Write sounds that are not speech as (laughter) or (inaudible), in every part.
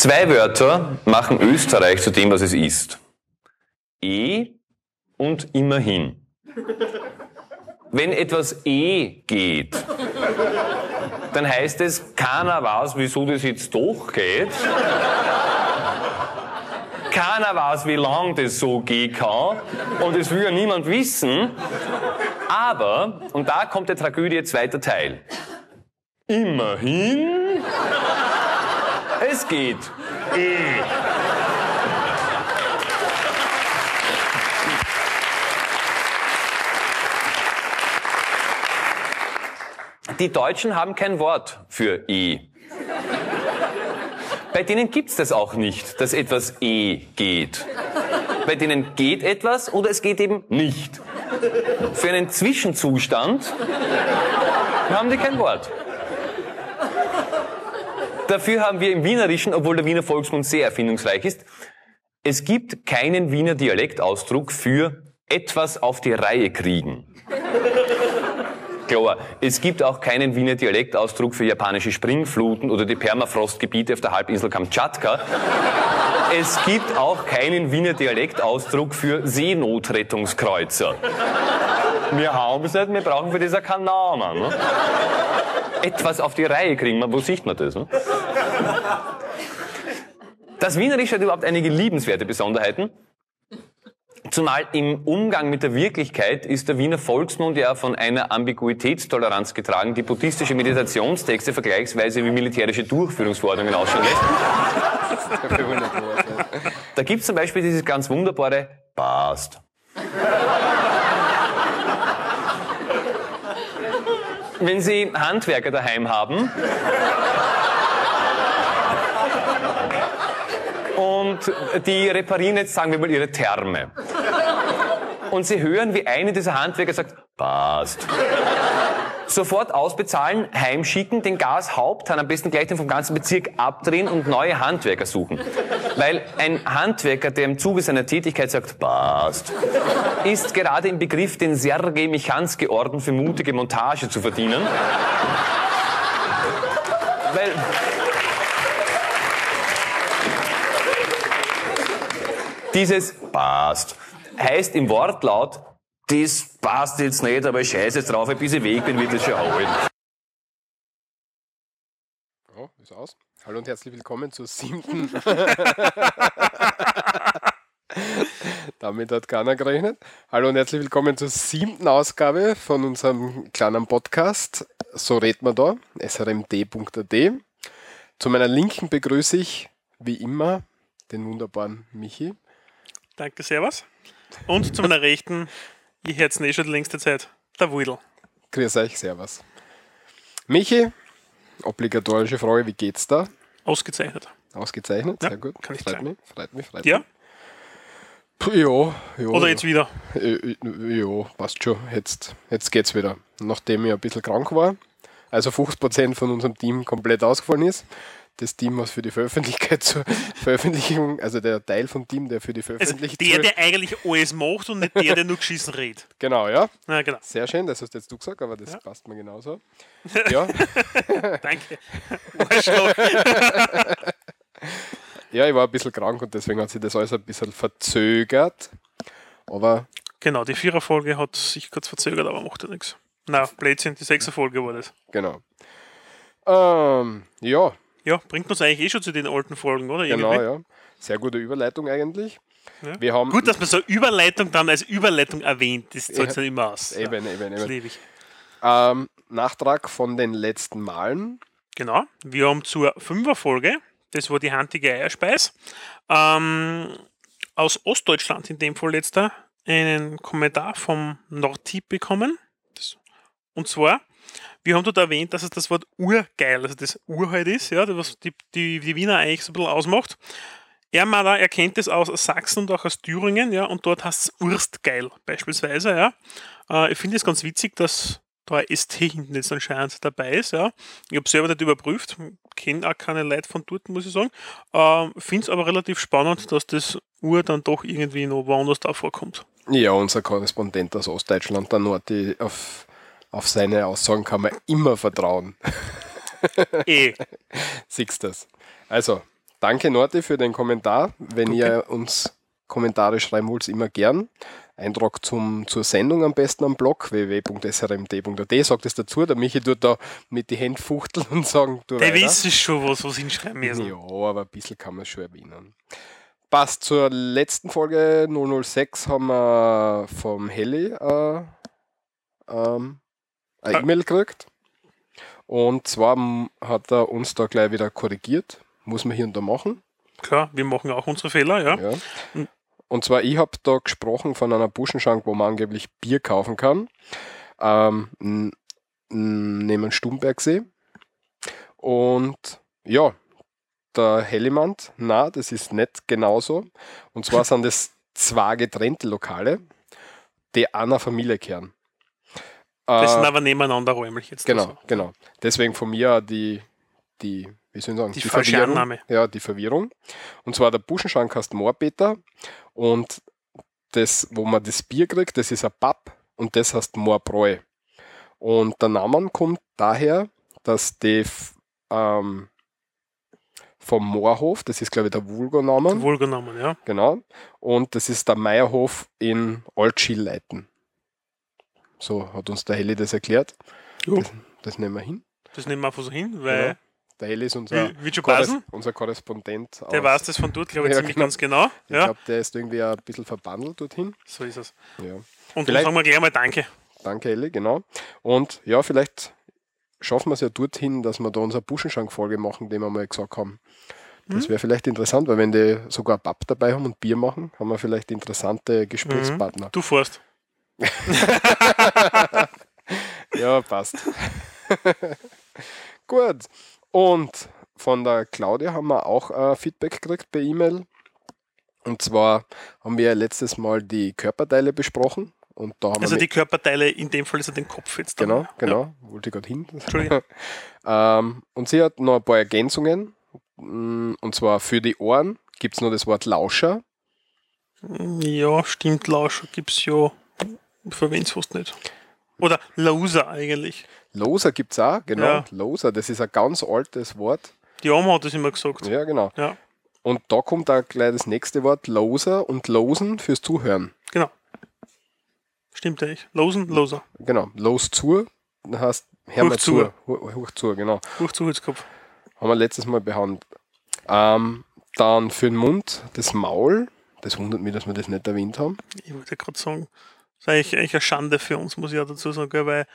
Zwei Wörter machen Österreich zu dem, was es ist. Eh und immerhin. Wenn etwas eh geht, dann heißt es, keiner weiß, wieso das jetzt doch geht. Keiner weiß, wie lang das so gehen kann. Und es will ja niemand wissen. Aber, und da kommt der Tragödie zweiter Teil. Immerhin, es geht eh. Die Deutschen haben kein Wort für E. Bei denen gibt's das auch nicht, dass etwas E geht. Bei denen geht etwas oder es geht eben nicht. Für einen Zwischenzustand haben die kein Wort. Dafür haben wir im Wienerischen, obwohl der Wiener Volksmund sehr erfindungsreich ist, es gibt keinen Wiener Dialektausdruck für etwas auf die Reihe kriegen. (laughs) Klar, es gibt auch keinen Wiener Dialektausdruck für japanische Springfluten oder die Permafrostgebiete auf der Halbinsel Kamtschatka. (laughs) Es gibt auch keinen Wiener Dialektausdruck für Seenotrettungskreuzer. Wir haben es nicht, wir brauchen für das keinen Namen. Ne? Etwas auf die Reihe kriegen, wo sieht man das? Ne? Das Wienerische hat überhaupt einige liebenswerte Besonderheiten. Zumal im Umgang mit der Wirklichkeit ist der Wiener Volksmund ja von einer Ambiguitätstoleranz getragen, die buddhistische Meditationstexte vergleichsweise wie militärische Durchführungsverordnungen ausschauen lässt. Da gibt es zum Beispiel dieses ganz wunderbare Passt. Wenn Sie Handwerker daheim haben, und die reparieren jetzt, sagen wir mal, ihre Therme. Und sie hören, wie eine dieser Handwerker sagt, passt. Sofort ausbezahlen, heimschicken, den Gashaupthahn am besten gleich den vom ganzen Bezirk abdrehen und neue Handwerker suchen. Weil ein Handwerker, der im Zuge seiner Tätigkeit sagt, passt, ist gerade im Begriff, den Sergei Michanski-Orden für mutige Montage zu verdienen. Weil Dieses passt heißt im Wortlaut, das passt jetzt nicht, aber ich scheiße jetzt drauf, bis ich weg bin, wird das schon holen. Oh, ist aus. Hallo und herzlich willkommen zur siebten. (laughs) Damit hat keiner gerechnet. Hallo und herzlich willkommen zur siebten Ausgabe von unserem kleinen Podcast. So redet man da, srmd.at. Zu meiner Linken begrüße ich, wie immer, den wunderbaren Michi. Danke, Servus. Und zu meiner Rechten, ich hätte es eh schon die längste Zeit, der Wudel. Grüß euch, Servus. Michi, obligatorische Frage, wie geht's da? Ausgezeichnet. Ausgezeichnet, Ja, sehr gut. kann ich freut mich, freut mich, freut Ja? mich. Ja, ja. Oder jetzt wieder? Äh, äh, Ja, passt schon. Jetzt, jetzt geht's wieder. Nachdem ich ein bisschen krank war, also 50% von unserem Team komplett ausgefallen ist. Das Team, was für die Veröffentlichkeit zur (laughs) Veröffentlichung, also der Teil vom Team, der für die Also Veröffentlichung. der, der eigentlich alles macht und nicht der, der nur geschissen redet. genau, ja. Na genau. Sehr schön, das hast jetzt du gesagt, aber das Ja. passt mir genauso. (laughs) Ja, Danke. (laughs) Ja, ich war ein bisschen krank und deswegen hat sich das alles ein bisschen verzögert. Aber genau, die Viererfolge hat sich kurz verzögert, aber macht ja nichts. Na, Blödsinn, die Sechserfolge war das. genau. Ähm, ja, Ja, bringt uns eigentlich eh schon zu den alten Folgen, oder? genau, Irgendwie. ja. Sehr gute Überleitung eigentlich. Ja. Wir haben Gut, dass man so Überleitung dann als Überleitung erwähnt. Das zahlt Ja. immer aus. Ja, eben, eben, das eben. Ähm, Nachtrag von den letzten Malen. Genau. Wir haben zur Fünferfolge, das war die handige Eierspeis, ähm, aus Ostdeutschland in dem Fall letzter, einen Kommentar vom Nordtyp bekommen. Und zwar, wir haben dort erwähnt, dass es das Wort urgeil, also das Ur halt ist, ja, was die, die, die Wiener eigentlich so ein bisschen ausmacht. Er meint auch, er kennt es aus Sachsen und auch aus Thüringen, ja, und dort heißt es Urstgeil beispielsweise, ja. Äh, ich finde es ganz witzig, dass da ein ST hinten jetzt anscheinend dabei ist, ja. Ich habe selber nicht überprüft, kenne auch keine Leute von dort, muss ich sagen. Ähm, finde es aber relativ spannend, dass das Ur dann doch irgendwie noch woanders da vorkommt. Ja, unser Korrespondent aus Ostdeutschland, der Nordi, auf, auf seine Aussagen kann man immer vertrauen. Eh, (laughs) Siehst das. Also, danke Norte für den Kommentar. Wenn Okay. ihr uns Kommentare schreiben wollt, immer gern. Eintrag zum, zur Sendung am besten am Blog www.srmd.at. Sagt es dazu, der Michi tut da mit die Hände fuchteln und sagen, du Der wissen schon, was, was hinschreiben müssen. Ja, aber ein bisschen kann man es schon erwähnen. Passt zur letzten Folge 006 haben wir vom Heli äh, ähm, eine Ah. E-Mail gekriegt. Und zwar hat er uns da gleich wieder korrigiert. Muss man hier und da machen. Klar, wir machen auch unsere Fehler, ja. Ja. Mhm. Und zwar, ich habe da gesprochen von einer Buschenschank, wo man angeblich Bier kaufen kann. Ähm, n- n- neben Stumbergsee. Und ja, der Hellimand, na, das ist nicht genauso. Und zwar (laughs) sind das zwei getrennte Lokale, die einer Familie kehren. Das sind Äh, aber nebeneinander räumlich jetzt. Genau, also. genau. Deswegen von mir die, die wie soll ich sagen, Die falsche Verwirrung. Annahme. Ja, die Verwirrung. Und zwar der Buschenschank heißt Moorbeter und das, wo man das Bier kriegt, das ist ein Pub und das heißt Moorbräu. Und der Name kommt daher, dass die ähm, vom Moorhof, das ist glaube ich der Vulgo-Name, Wohlgenommen, ja. genau, und das ist der Meierhof in Altschilleiten. So hat uns der Heli das erklärt. Das, das nehmen wir hin. Das nehmen wir einfach so hin, weil Genau. Der Heli ist unser, wie, wie Korres unser Korrespondent. der weiß das von dort, glaube ich, (laughs) Ja, ziemlich genau. ganz genau. Ich Ja, glaube, der ist irgendwie ein bisschen verbandelt dorthin. so ist es. Ja. Und dann Vielleicht- sagen wir gleich mal Danke. Danke, Elli, genau. Und ja, vielleicht schaffen wir es ja dorthin, dass wir da unsere Buschenschank-Folge machen, die wir mal gesagt haben. Das Mhm. wäre vielleicht interessant, weil wenn die sogar Pub dabei haben und Bier machen, haben wir vielleicht interessante Gesprächspartner. Du fährst. Ja, passt. (laughs) Gut. Und von der Claudia haben wir auch äh, Feedback gekriegt per E-Mail. Und zwar haben wir letztes Mal die Körperteile besprochen. Und da haben Also wir die Körperteile, in dem Fall ist er den Kopf jetzt. dann. Genau, Ja. genau. Wollte ich gerade hin. (laughs) Ähm, und sie hat noch ein paar Ergänzungen. Mm, Und zwar für die Ohren gibt es noch das Wort Lauscher. Ja, stimmt, Lausch gibt es ja. Verwendet es fast nicht. Oder Lauser eigentlich. Loser gibt es auch, genau. Ja. Loser, das ist ein ganz altes Wort. Die Oma hat das immer gesagt. Ja, genau. Ja, Und da kommt auch gleich das nächste Wort, Loser und Losen fürs Zuhören. genau. Stimmt eigentlich. Losen, Loser. Genau, los zu, heißt hör mal zu. Hoch, zu, genau. Hoch zu Holzkopf. Haben wir letztes Mal behandelt. Ähm, dann für den Mund das Maul. Das wundert mich, dass wir das nicht erwähnt haben. Ich wollte gerade sagen, das ist eigentlich, eigentlich eine Schande für uns, muss ich auch dazu sagen, gell, weil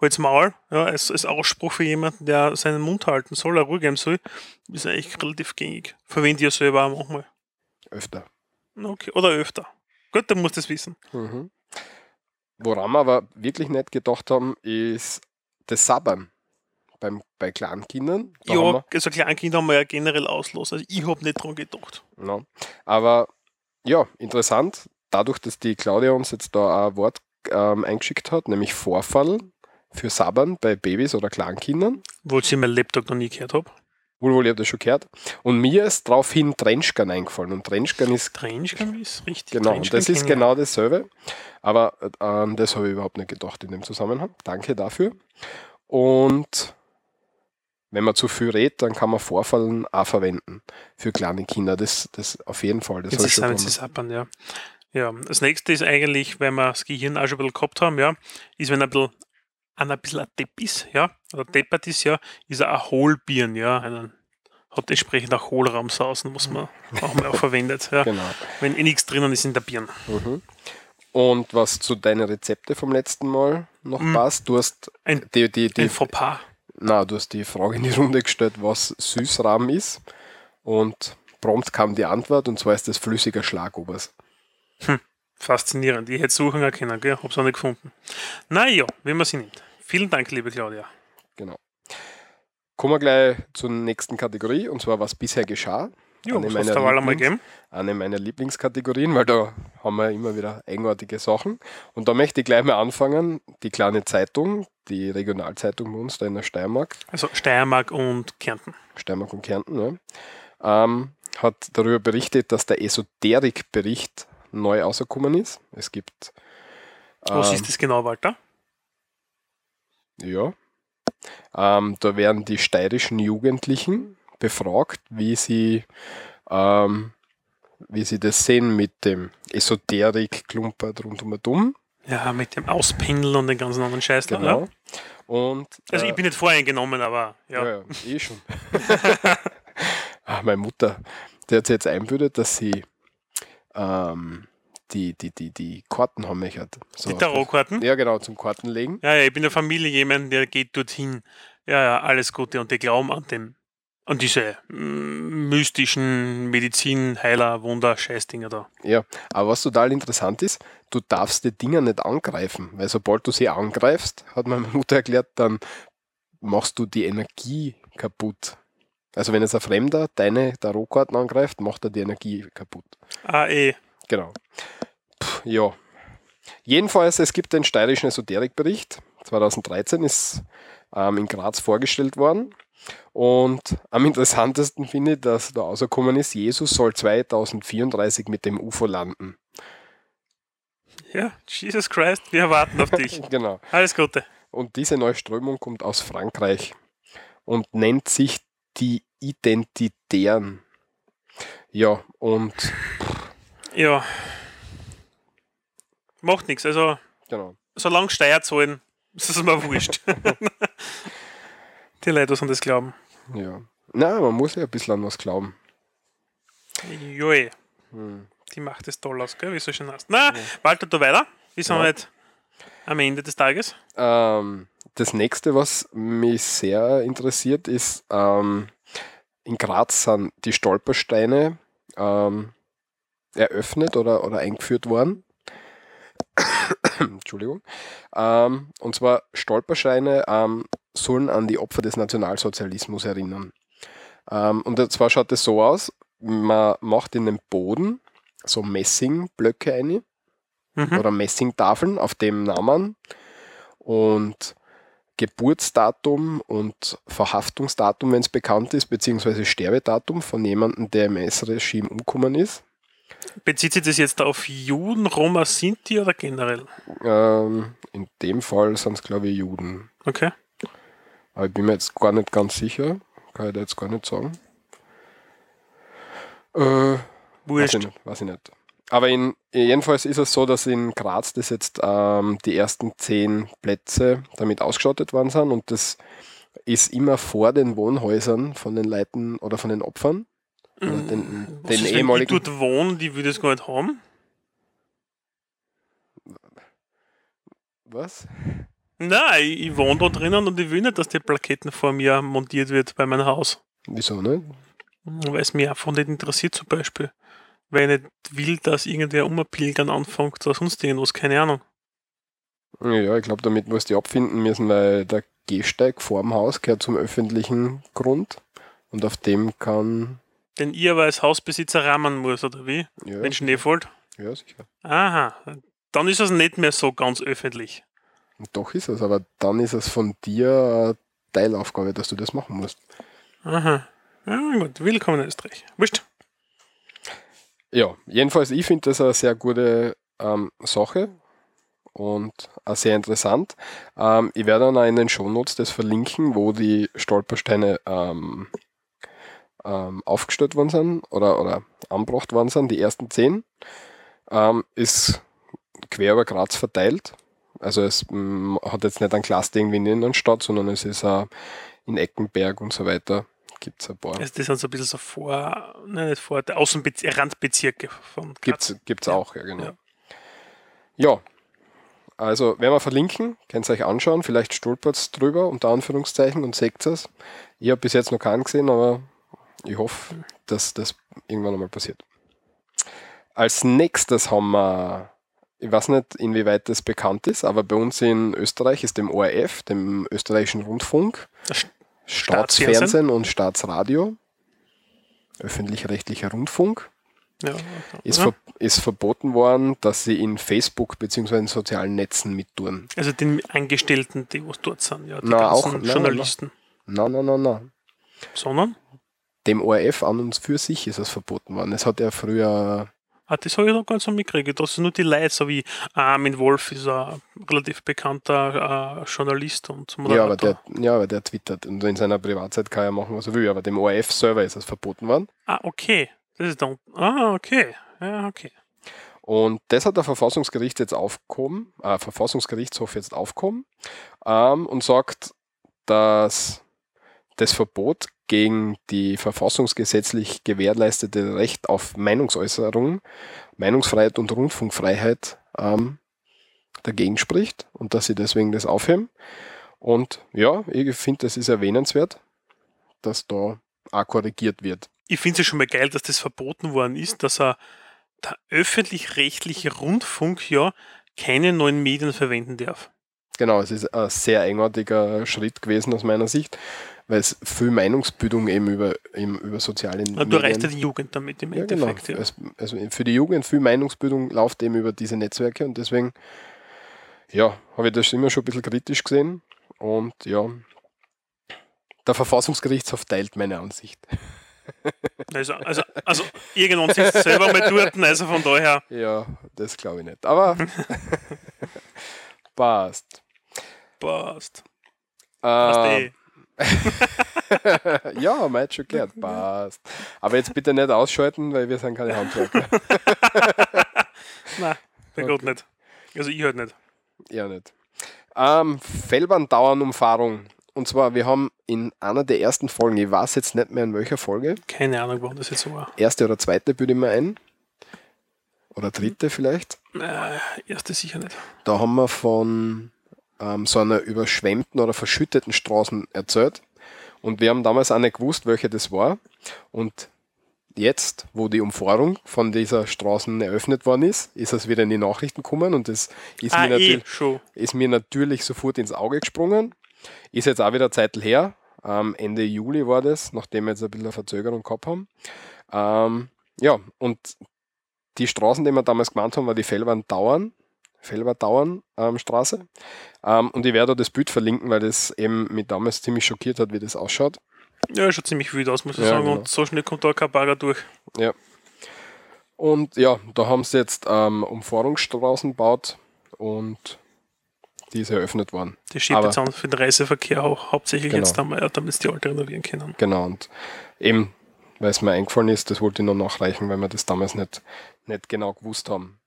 Holz Maul, ja, als, als Ausspruch für jemanden, der seinen Mund halten soll, er Ruhe geben soll, ist eigentlich relativ gängig. Verwende ich ja selber auch manchmal. Öfter. Okay. Oder öfter. Gut, dann musst du das wissen. Mhm. Woran wir aber wirklich nicht gedacht haben, ist das Sabbern beim, bei Kleinkindern. Da ja, also Kleinkinder haben wir ja generell auslos. Also ich habe nicht dran gedacht. ja. Aber ja, interessant, dadurch, dass die Claudia uns jetzt da ein Wort ähm, eingeschickt hat, nämlich Vorfall für Sabbern bei Babys oder Kleinkindern. Wo ich mein Laptop noch nie gehört habe. Wohl, wohl, ich habe das schon gehört. Und mir ist daraufhin Trenchkan eingefallen. Und Trenchkan ist Trenchkan ist richtig. Genau, und Trenchkan das ist genau dasselbe. Aber äh, an das habe ich überhaupt nicht gedacht in dem Zusammenhang. Danke dafür. Und wenn man zu viel redet, dann kann man Vorfallen auch verwenden für kleine Kinder. Das, das auf jeden Fall. Das Jetzt ist sappern, ja. Ja, das nächste ist eigentlich, wenn wir das Gehirn auch schon ein bisschen gehabt haben, ja, ist, wenn ein bisschen, ein bisschen ein Depp ist, ja, oder deppert ist, ja, ist er ein Hohlbirn, ja, einen, hat entsprechend auch Hohlraumsausen, was man auch mal auch verwendet, ja, Genau. wenn eh nichts drinnen ist in der Birne. Mhm. Und was zu deinen Rezepte vom letzten Mal noch Mhm. passt, du hast Ein- die, die, die, Ein Fauxpas. na, du hast die Frage in die Runde gestellt, was Süßrahmen ist. Und prompt kam die Antwort, und zwar ist das flüssiger Schlagobers. Faszinierend. Ich hätte suchen können, gell? Hab's auch nicht gefunden. Naja, wie man sie nimmt. Vielen Dank, liebe Claudia. Genau. Kommen wir gleich zur nächsten Kategorie, und zwar was bisher geschah. Jo, Eine meiner Lieblings-? Eine meiner Lieblingskategorien, weil da haben wir immer wieder eigenartige Sachen. Und da möchte ich gleich mal anfangen. Die kleine Zeitung, die Regionalzeitung bei uns da in der Steiermark, Also Steiermark und Kärnten. Steiermark und Kärnten, ja, ähm, hat darüber berichtet, dass der Esoterik-Bericht neu rausgekommen ist. Es gibt. Was ähm, ist das genau, Walter? Ja. Ähm, da werden die steirischen Jugendlichen, befragt, wie sie, ähm, wie sie das sehen mit dem Esoterik-Klumper rund um und um. Ja, mit dem Auspindeln und den ganzen anderen Scheiß. Genau. Ja? Und, Also äh, ich bin nicht voreingenommen, aber ja. Ja, ja, eh schon. (laughs) ah, meine Mutter, die hat sich jetzt einbildet, dass sie ähm, die, die, die, die Karten haben möchte. So, Die Tarotkarten. Ja, genau, zum Kartenlegen. Ja, ja, ich bin der Familie jemand, der geht dorthin. Ja, ja, alles Gute und die glauben an dem, an diese mm, mystischen Medizin, Heiler, Wunder, Scheißdinger da. Ja, aber was total interessant ist, du darfst die Dinger nicht angreifen, weil sobald du sie angreifst, hat meine Mutter erklärt, dann machst du die Energie kaputt. Also wenn jetzt ein Fremder deine Tarotkarten angreift, macht er die Energie kaputt. Ah, eh. Genau. Puh, ja. Jedenfalls, es gibt den steirischen Esoterikbericht. 2013 ist ähm, in Graz vorgestellt worden. Und am interessantesten finde ich, dass da rausgekommen ist, Jesus soll 2034 mit dem UFO landen. Ja, Jesus Christ, wir warten auf dich. (laughs) Genau. Alles Gute. Und diese neue Strömung kommt aus Frankreich und nennt sich die Identitären. Ja, und Ja. Macht nichts. Also, genau. solange Steuer zahlen, ist es mir wurscht. (laughs) die Leute, an das glauben. Ja. Na, man muss ja ein bisschen an was glauben. Joe. Hm. Die macht es toll aus, gell? Wie du so schön hast. Na, Walter, du weiter. Wir sind Ja. halt am Ende des Tages. Ähm, das nächste, was mich sehr interessiert, ist, ähm, in Graz sind die Stolpersteine ähm, eröffnet oder, oder eingeführt worden. (coughs) Entschuldigung. Ähm, und zwar Stolpersteine ähm, sollen an die Opfer des Nationalsozialismus erinnern. Ähm, und zwar schaut es so aus, man macht in den Boden so Messingblöcke ein Mhm. oder Messingtafeln auf dem Namen und Geburtsdatum und Verhaftungsdatum, wenn es bekannt ist, beziehungsweise Sterbedatum von jemandem, der im S-Regime umgekommen ist. Bezieht sich das jetzt auf Juden, Roma, Sinti oder generell? Ähm, in dem Fall sind es, glaube ich, Juden. Okay. Aber ich bin mir jetzt gar nicht ganz sicher. Kann ich da jetzt gar nicht sagen. Äh, weiß Wurscht. ich nicht. Weiß ich nicht. Aber in, jedenfalls ist es so, dass in Graz das jetzt ähm, die ersten zehn Plätze damit ausgestattet worden sind und das ist immer vor den Wohnhäusern von den Leuten oder von den Opfern. Oder den, den ist, wenn ich ehemaligen. dort wohne, die würde es gar nicht haben? Was? Nein, ich, ich wohne da drinnen und ich will nicht, dass die Plaketten vor mir montiert wird bei meinem Haus. Wieso nicht? Weil es mich einfach nicht interessiert zum Beispiel. Weil ich nicht will, dass irgendwer umpilgern anfängt oder sonst irgendwas, keine Ahnung. Ja, ich glaube, damit muss die abfinden müssen, weil der Gehsteig vorm Haus gehört zum öffentlichen Grund und auf dem kann. Den ihr aber als Hausbesitzer rahmen muss, oder wie? Ja, Wenn Schnee fällt. ja sicher. Aha, dann ist es nicht mehr so ganz öffentlich. Doch ist es, aber dann ist es von dir Teilaufgabe, dass du das machen musst. Aha. Ja, gut, willkommen in Österreich. Wurscht. Ja, jedenfalls, ich finde das eine sehr gute ähm, Sache und auch sehr interessant. Ähm, ich werde dann auch in den Shownotes das verlinken, wo die Stolpersteine ähm, ähm, aufgestellt worden sind oder, oder angebracht worden sind, die ersten zehn. Ähm, ist quer über Graz verteilt. Also es mm, hat jetzt nicht ein Cluster irgendwie in der Innenstadt, sondern es ist auch in Eckenberg und so weiter. Gibt es ein paar. Also das sind so ein bisschen so vor, nein, nicht vor, der Außenbezirke, Randbezirke von Graz. Gibt's, gibt's Ja. auch, ja, genau. Ja. Ja. also werden wir verlinken, könnt ihr euch anschauen, vielleicht stolpert's drüber, unter Anführungszeichen, und seht es. Ich habe bis jetzt noch keinen gesehen, aber ich hoffe, dass das irgendwann einmal passiert. Als nächstes haben wir, ich weiß nicht, inwieweit das bekannt ist, aber bei uns in Österreich ist dem ORF, dem österreichischen Rundfunk, Staatsfernsehen und Staatsradio, öffentlich-rechtlicher Rundfunk, Ja, ist, ver ist verboten worden, dass sie in Facebook bzw. in sozialen Netzen mittun. Also den Angestellten, die was dort sind, ja, die Na, auch- na, Journalisten. Nein, nein, nein, nein. Sondern? Dem ORF an und für sich ist es verboten worden. Es hat ja früher Ah, das habe ich noch ganz so mitgekriegt. Das sind nur die Leute, so wie Armin Wolf ist ein relativ bekannter äh, Journalist und Ja aber, der, ja, aber der twittert und in seiner Privatzeit kann er machen, was er will, aber dem ORF-Server ist es verboten worden. Ah, okay. Das ist dann. Ah, okay. Ja, okay. Und das hat der Verfassungsgericht jetzt aufgehoben, äh, Verfassungsgerichtshof jetzt aufgehoben ähm, und sagt, dass das Verbot gegen die verfassungsgesetzlich gewährleistete Recht auf Meinungsäußerung, Meinungsfreiheit und Rundfunkfreiheit ähm, dagegen spricht und dass sie deswegen das aufheben. Und ja, ich finde, das ist erwähnenswert, dass da auch korrigiert wird. Ich finde es ja schon mal geil, dass das verboten worden ist, dass er der öffentlich-rechtliche Rundfunk ja keine neuen Medien verwenden darf. Genau, es ist ein sehr eigenartiger Schritt gewesen aus meiner Sicht weil es viel Meinungsbildung eben über, eben über soziale Medien... Du erreichst ja die Jugend damit im ja, Endeffekt. Genau. Ja. Also für die Jugend viel Meinungsbildung läuft eben über diese Netzwerke und deswegen ja, habe ich das immer schon ein bisschen kritisch gesehen und ja, der Verfassungsgerichtshof teilt meine Ansicht. (laughs) Also, also, also irgendwann sitzt selber mal dort, also von daher. Ja, das glaube ich nicht. Aber (laughs) (laughs) passt. Passt. Äh, (laughs) ja, hat schon gehört. Passt. Aber jetzt bitte nicht ausschalten, weil wir sind keine Handwerker. (laughs) Nein, bei okay. Gott nicht. Also ich halt nicht. Ja, nicht. Ähm, Fellbahndauernumfahrung. Und zwar, wir haben in einer der ersten Folgen, ich weiß jetzt nicht mehr in welcher Folge. Keine Ahnung, wann das jetzt so war. Erste oder zweite würde ich mir ein. Oder dritte vielleicht. Äh, erste sicher nicht. Da haben wir von ähm, so einer überschwemmten oder verschütteten Straßen erzählt. Und wir haben damals auch nicht gewusst, welche das war. Und jetzt, wo die Umfahrung von dieser Straße eröffnet worden ist, ist es wieder in die Nachrichten gekommen und das ist, ah, mir, eh, ist mir natürlich sofort ins Auge gesprungen. Ist jetzt auch wieder Zeit her. Ähm, Ende Juli war das, nachdem wir jetzt ein bisschen eine Verzögerung gehabt haben. Ähm, ja, und die Straßen, die wir damals gemeint haben, war die Fellwand Dauern. Felberdauern ähm, Straße. Ähm, und ich werde das Bild verlinken, weil das eben mich damals ziemlich schockiert hat, wie das ausschaut. Ja, schaut ziemlich wild aus, muss ich ja, sagen. Genau. Und so schnell kommt da kein Bagger durch. Ja. Und ja, da haben sie jetzt ähm, Umfahrungsstraßen gebaut und die ist eröffnet worden. Die steht jetzt an für den Reiseverkehr auch hauptsächlich genau. jetzt, damit, damit die alte renovieren können. Genau, und eben, weil es mir eingefallen ist, das wollte ich noch nachreichen, weil wir das damals nicht, nicht genau gewusst haben.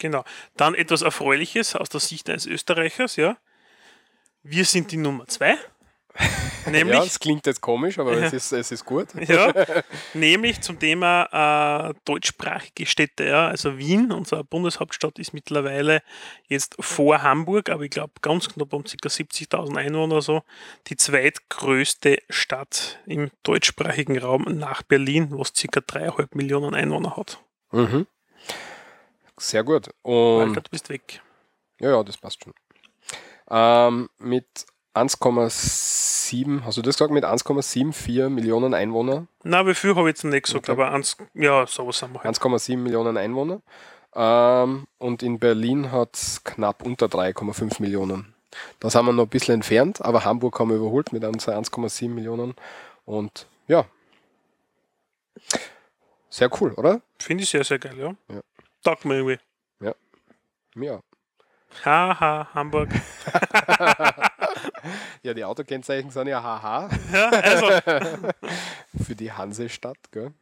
Genau. Dann etwas Erfreuliches aus der Sicht eines Österreichers, ja. Wir sind die Nummer zwei. (laughs) Nämlich, ja, es klingt jetzt komisch, aber es, ist, es ist gut. Ja, (laughs) nämlich zum Thema äh, deutschsprachige Städte. Ja. Also Wien, unsere Bundeshauptstadt, ist mittlerweile jetzt vor Hamburg, aber ich glaube ganz knapp um ca. 70.000 Einwohner oder so, die zweitgrößte Stadt im deutschsprachigen Raum nach Berlin, was ca. 3,5 Millionen Einwohner hat. Mhm. Sehr gut. Und Alter, du bist weg. Ja, ja, das passt schon. Ähm, mit 1,7, hast du das gesagt, mit 1,74 Millionen Einwohner? Na, wie viel habe ich jetzt nicht gesagt, okay. aber 1, ja, sowas haben wir halt. 1,7 Millionen Einwohner. Ähm, und in Berlin hat es knapp unter 3,5 Millionen. Da sind wir noch ein bisschen entfernt, aber Hamburg haben wir überholt mit 1,7 Millionen. Und ja, sehr cool, oder? Finde ich sehr, sehr geil, ja. ja. Taugt mir irgendwie. Ja. Ja. Haha, Hamburg. (laughs) (laughs) ja, die Autokennzeichen sind ja haha. Ja, also. (laughs) Für die Hansestadt, gell?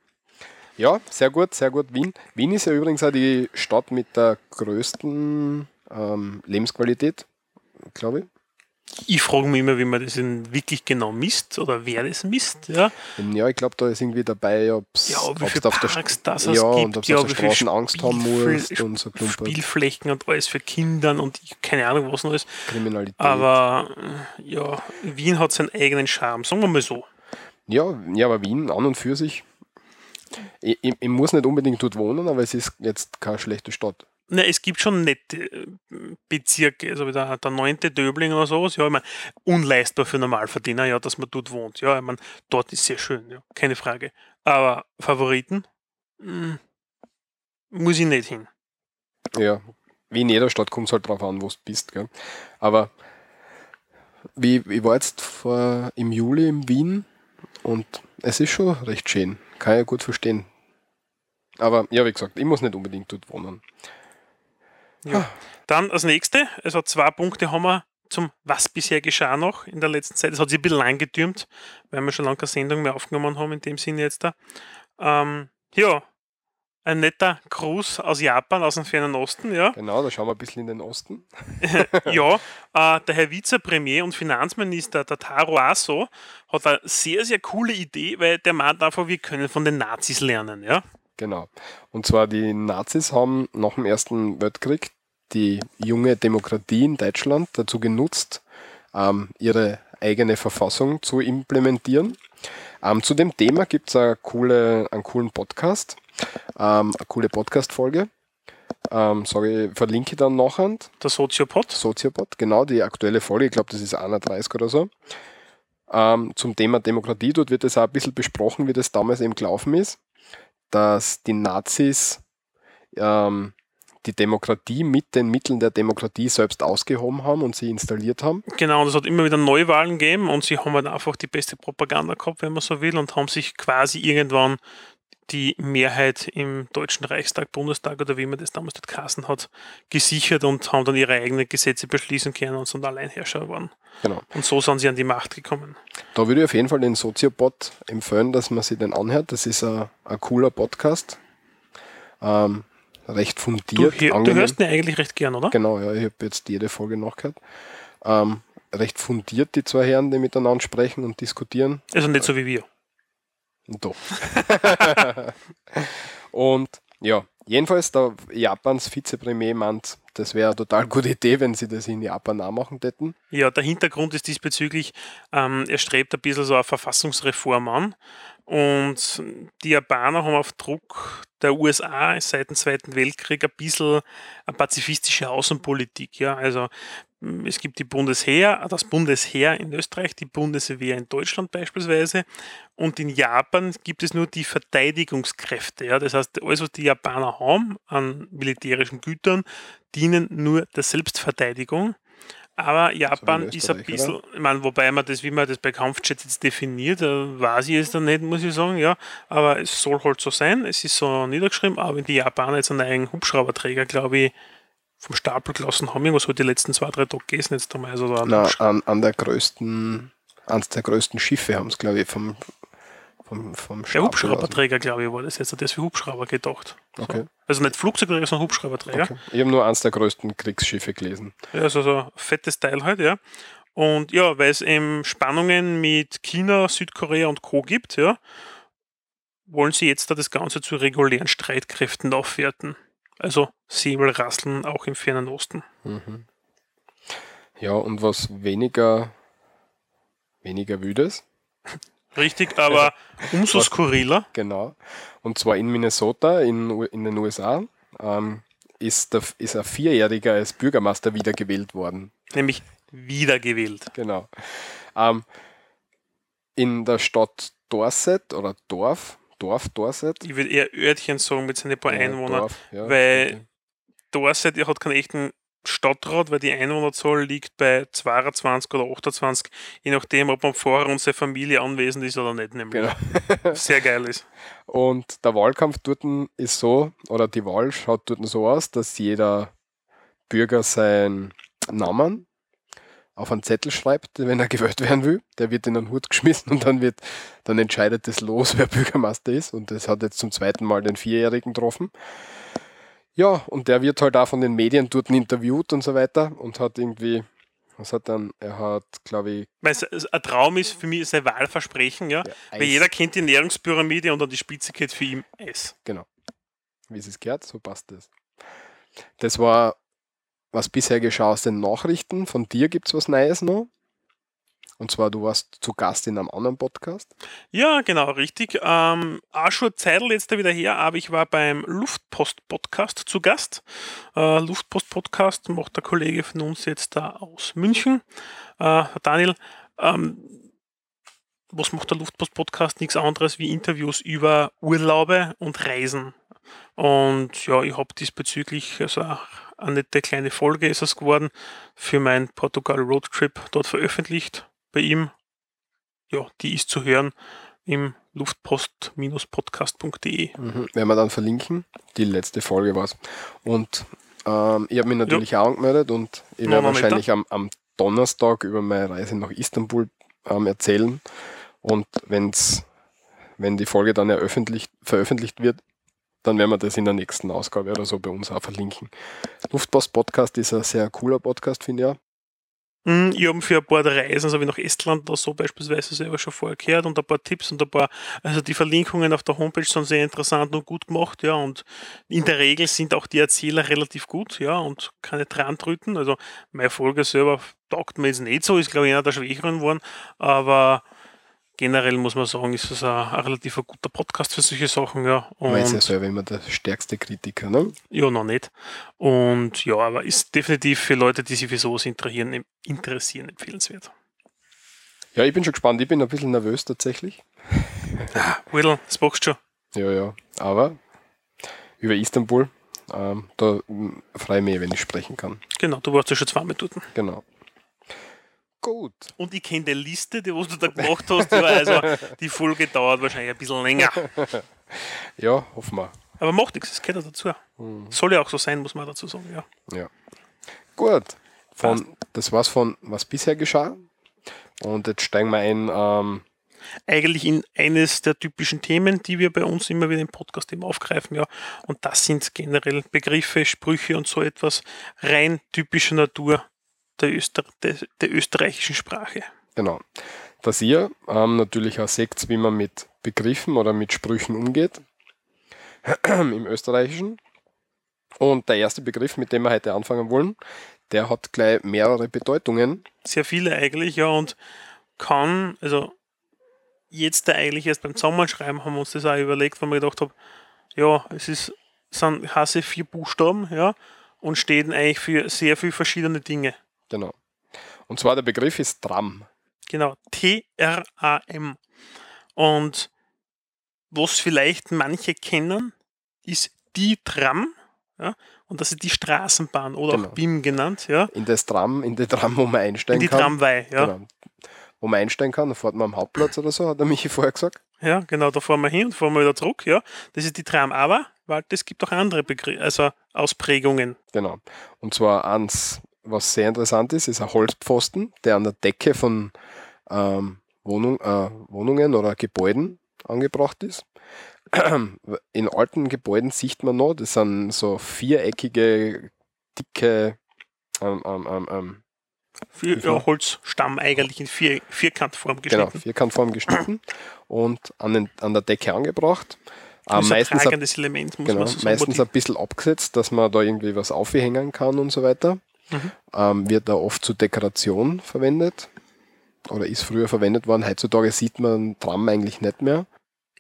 Ja, sehr gut, sehr gut. Wien. Wien ist ja übrigens auch die Stadt mit der größten ähm, Lebensqualität, glaube ich ich frage mich immer, wie man das wirklich genau misst oder wer das misst. Ja, ja ich glaube, da ist irgendwie dabei, ob es ja, wie viele auf Parks der, das ja, gibt, und ob ja, auf Straßen Angst haben musst und so Klumpert. Spielflächen und alles für Kinder und ich, keine Ahnung, was noch ist. Kriminalität. Aber ja, Wien hat seinen eigenen Charme, sagen wir mal so. Ja, ja aber Wien an und für sich, ich, ich, ich muss nicht unbedingt dort wohnen, aber es ist jetzt keine schlechte Stadt. Na, es gibt schon nette äh, Bezirke, also wie der, 9. Döbling oder sowas, ja, ich meine, unleistbar für Normalverdiener, ja, dass man dort wohnt. Ja, ich meine, dort ist sehr schön, ja, keine Frage. Aber Favoriten? Hm, muss ich nicht hin. Ja, wie in jeder Stadt kommt es halt drauf an, wo du bist, gell? Aber wie, ich war jetzt vor, im Juli in Wien und es ist schon recht schön. Kann ich gut verstehen. Aber ja, wie gesagt, ich muss nicht unbedingt dort wohnen. Ja. Dann als nächste, also zwei Punkte haben wir zum Was bisher geschah noch in der letzten Zeit. Es hat sich ein bisschen eingetürmt, weil wir schon lange keine Sendung mehr aufgenommen haben, in dem Sinne jetzt da. Ähm, ja, ein netter Gruß aus Japan, aus dem fernen Osten, ja. Genau, da schauen wir ein bisschen in den Osten. (laughs) ja, äh, der Herr Vizepremier und Finanzminister, der Taro Aso, hat eine sehr, sehr coole Idee, weil der meint einfach, wir können von den Nazis lernen, ja. Genau. Und zwar die Nazis haben nach dem Ersten Weltkrieg die junge Demokratie in Deutschland dazu genutzt, ähm, ihre eigene Verfassung zu implementieren. Ähm, zu dem Thema gibt es eine coole, einen coolen Podcast, ähm, eine coole Podcast-Folge. Ähm, sage verlinke ich dann nachher. Der Soziopod. Soziopod, genau, die aktuelle Folge, ich glaube, das ist 31 oder so. Ähm, zum Thema Demokratie, dort wird es auch ein bisschen besprochen, wie das damals eben gelaufen ist, dass die Nazis ähm, die Demokratie mit den Mitteln der Demokratie selbst ausgehoben haben und sie installiert haben. Genau, und es hat immer wieder Neuwahlen gegeben und sie haben halt einfach die beste Propaganda gehabt, wenn man so will, und haben sich quasi irgendwann die Mehrheit im Deutschen Reichstag, Bundestag oder wie man das damals dort Kassen hat, gesichert und haben dann ihre eigenen Gesetze beschließen können und sind Alleinherrscher geworden. Genau. Und so sind sie an die Macht gekommen. Da würde ich auf jeden Fall den Soziopod empfehlen, dass man sich den anhört. Das ist ein, ein cooler Podcast. Ähm, recht fundiert. Du, du hörst ihn eigentlich recht gern, oder? Genau, ja, ich habe jetzt jede Folge nachgehört. Ähm, recht fundiert, die zwei Herren, die miteinander sprechen und diskutieren. Also nicht so wie wir. Doch. (laughs) und ja, jedenfalls der Japans Vizepremier meint, das wäre eine total gute Idee, wenn sie das in Japan auch machen hätten. Ja, der Hintergrund ist diesbezüglich, ähm, er strebt ein bisschen so eine Verfassungsreform an. Und die Japaner haben auf Druck der USA seit dem Zweiten Weltkrieg ein bisschen eine pazifistische Außenpolitik. Ja? Also hm, es gibt die Bundesheer, das Bundesheer in Österreich, die Bundeswehr in Deutschland beispielsweise. Und in Japan gibt es nur die Verteidigungskräfte. Ja? Das heißt, alles, was die Japaner haben an militärischen Gütern, dienen nur der Selbstverteidigung. Aber Japan ist ein bisschen, oder? ich meine, wobei man das, wie man das bei Kampfjets jetzt definiert, äh, weiß ich es dann nicht, muss ich sagen, ja. Aber es soll halt so sein, es ist so niedergeschrieben, aber wenn die Japaner jetzt einen eigenen Hubschrauberträger, glaube ich, vom Stapel gelassen haben, irgendwas halt die letzten zwei, drei Tage gegessen jetzt einmal. Also Na, an, an der größten, eines der größten Schiffe haben es, glaube ich, vom, vom, vom Der Hubschrauberträger, glaube ich, war das jetzt. Der ist für Hubschrauber gedacht. Okay. Also nicht Flugzeugträger, sondern Hubschrauberträger. Okay. Ich habe nur eins der größten Kriegsschiffe gelesen. Ja, also so ein fettes Teil halt, ja. Und ja, weil es eben Spannungen mit China, Südkorea und Co. gibt, ja, wollen sie jetzt da das Ganze zu regulären Streitkräften aufwerten. Also Säbelrasseln auch im fernen Osten. Mhm. Ja, und was weniger, weniger wüdes? Richtig, aber umso skurriler. Genau. Und zwar in Minnesota, in, in den USA, ähm, ist, der, ist ein Vierjähriger als Bürgermeister wiedergewählt worden. Nämlich wiedergewählt. Genau. Ähm, in der Stadt Dorset oder Dorf, Dorf, Dorset. Ich würde eher Örtchen sagen mit seinen paar ja, Einwohnern, ja, weil okay. Dorset hat keinen echten Stadtrat, weil die Einwohnerzahl liegt bei 22 oder 28, je nachdem, ob man vorher unsere Familie anwesend ist oder nicht. Nämlich. Genau. (laughs) Sehr geil ist. Und der Wahlkampf dort ist so, oder die Wahl schaut dort so aus, dass jeder Bürger seinen Namen auf einen Zettel schreibt, wenn er gewählt werden will. Der wird in einen Hut geschmissen und dann wird, dann entscheidet das los, wer Bürgermeister ist. Und das hat jetzt zum zweiten Mal den Vierjährigen getroffen. Ja, und der wird halt auch von den Medien dort interviewt und so weiter und hat irgendwie, was hat dann, er hat, glaube ich. Weil ein Traum ist für mich sein Wahlversprechen, ja. Weil jeder kennt die Ernährungspyramide und an die Spitze geht für ihn Eis. Genau. Wie es gehört, so passt das. Das war, was bisher geschah aus den Nachrichten. Von dir gibt es was Neues noch? Und zwar, du warst zu Gast in einem anderen Podcast. Ja, genau, richtig. Ähm, auch schon Zeitl jetzt da wieder her, aber ich war beim Luftpost-Podcast zu Gast. Äh, Luftpost-Podcast macht der Kollege von uns jetzt da aus München. Äh, Daniel, ähm, was macht der Luftpost-Podcast? Nichts anderes wie Interviews über Urlaube und Reisen. Und ja, ich habe diesbezüglich also eine nette kleine Folge ist es geworden für meinen Portugal Roadtrip dort veröffentlicht bei ihm. Ja, die ist zu hören. im luftpost-podcast.de. Mhm. Werden wir dann verlinken. Die letzte Folge war es. Und ähm, ich habe mich natürlich auch angemeldet und ich werde wahrscheinlich am, am Donnerstag über meine Reise nach Istanbul ähm, erzählen. Und wenn's, wenn die Folge dann eröffentlicht, veröffentlicht wird, dann werden wir das in der nächsten Ausgabe oder so bei uns auch verlinken. Luftpost Podcast ist ein sehr cooler Podcast, finde ich. auch. Hm, Ich habe für ein paar Reisen, so wie nach Estland oder so beispielsweise selber schon vorher gehört und ein paar Tipps und ein paar, also die Verlinkungen auf der Homepage sind sehr interessant und gut gemacht, ja, und in der Regel sind auch die Erzähler relativ gut, ja, und keine Träntrüten, also meine Folge selber taugt mir jetzt nicht so, ist glaube ich einer der schwächeren geworden, aber generell muss man sagen, ist es ein, ein relativ guter Podcast für solche Sachen, ja, Man ist ja und selber immer der stärkste Kritiker. Ne? ja, noch nicht. Und ja, aber ist definitiv für Leute, die sich für sowas interessieren, interessieren empfehlenswert. Ja, ich bin schon gespannt. Ich bin ein bisschen nervös tatsächlich. Whittle, das boxt schon. Ja, ja. Aber über Istanbul, ähm, da freue ich mich, wenn ich sprechen kann. Genau, du warst ja schon zweimal dort. Genau. Gut. Und ich kenne die Liste, die was du da gemacht hast. Ja, also die Folge dauert wahrscheinlich ein bisschen länger. (laughs) Ja, hoffen wir. Aber macht nichts, das gehört dazu. Soll ja auch so sein, muss man dazu sagen. Ja. Ja. Gut. Von, das war's von was bisher geschah. Und jetzt steigen wir ein. Ähm, Eigentlich in eines der typischen Themen, die wir bei uns immer wieder im Podcast eben aufgreifen. Ja. Und das sind generell Begriffe, Sprüche und so etwas rein typischer Natur der, Öster der, der österreichischen Sprache. genau. Dass ihr ähm, natürlich auch seht, wie man mit Begriffen oder mit Sprüchen umgeht. (clears throat) Im Österreichischen. Und der erste Begriff, mit dem wir heute anfangen wollen, der hat gleich mehrere Bedeutungen. sehr viele eigentlich, ja, und kann, also jetzt eigentlich erst beim Zusammenschreiben haben wir uns das auch überlegt, weil wir gedacht haben, ja, es ist, sind Hasse vier Buchstaben, ja, und stehen eigentlich für sehr viele verschiedene Dinge. Genau. Und zwar der Begriff ist Tram. Genau, T-R-A-M. Und was vielleicht manche kennen, ist die Tram, ja, und das ist die Straßenbahn oder Genau. auch BIM genannt, ja, In das Tram, in die Tram, wo man in einsteigen die kann. Tramway, ja. Genau. Wo man einsteigen kann, da fährt man am Hauptplatz oder so, hat der Michi (laughs) vorher gesagt. Ja, genau, da fahren wir hin und fahren wir wieder zurück, ja. Das ist die Tram. Aber, weil es gibt auch andere Begr also Ausprägungen. Genau. Und zwar eins, was sehr interessant ist, ist ein Holzpfosten, der an der Decke von ähm, Wohnung, äh, Wohnungen oder Gebäuden angebracht ist. (clears throat) In alten Gebäuden sieht man noch, das sind so viereckige, dicke ähm, ähm, ähm, ähm, viel? ja, Holzstamm eigentlich in Vier, Vierkantform genau, geschnitten. Vierkantform geschnitten und an, den, an der Decke angebracht. Das Ähm, meistens ein tragendes Element, muss Genau, man so meistens ein bisschen abgesetzt, dass man da irgendwie was aufhängen kann und so weiter. Mhm. Ähm, wird da oft zur Dekoration verwendet oder ist früher verwendet worden. Heutzutage sieht man Tram eigentlich nicht mehr.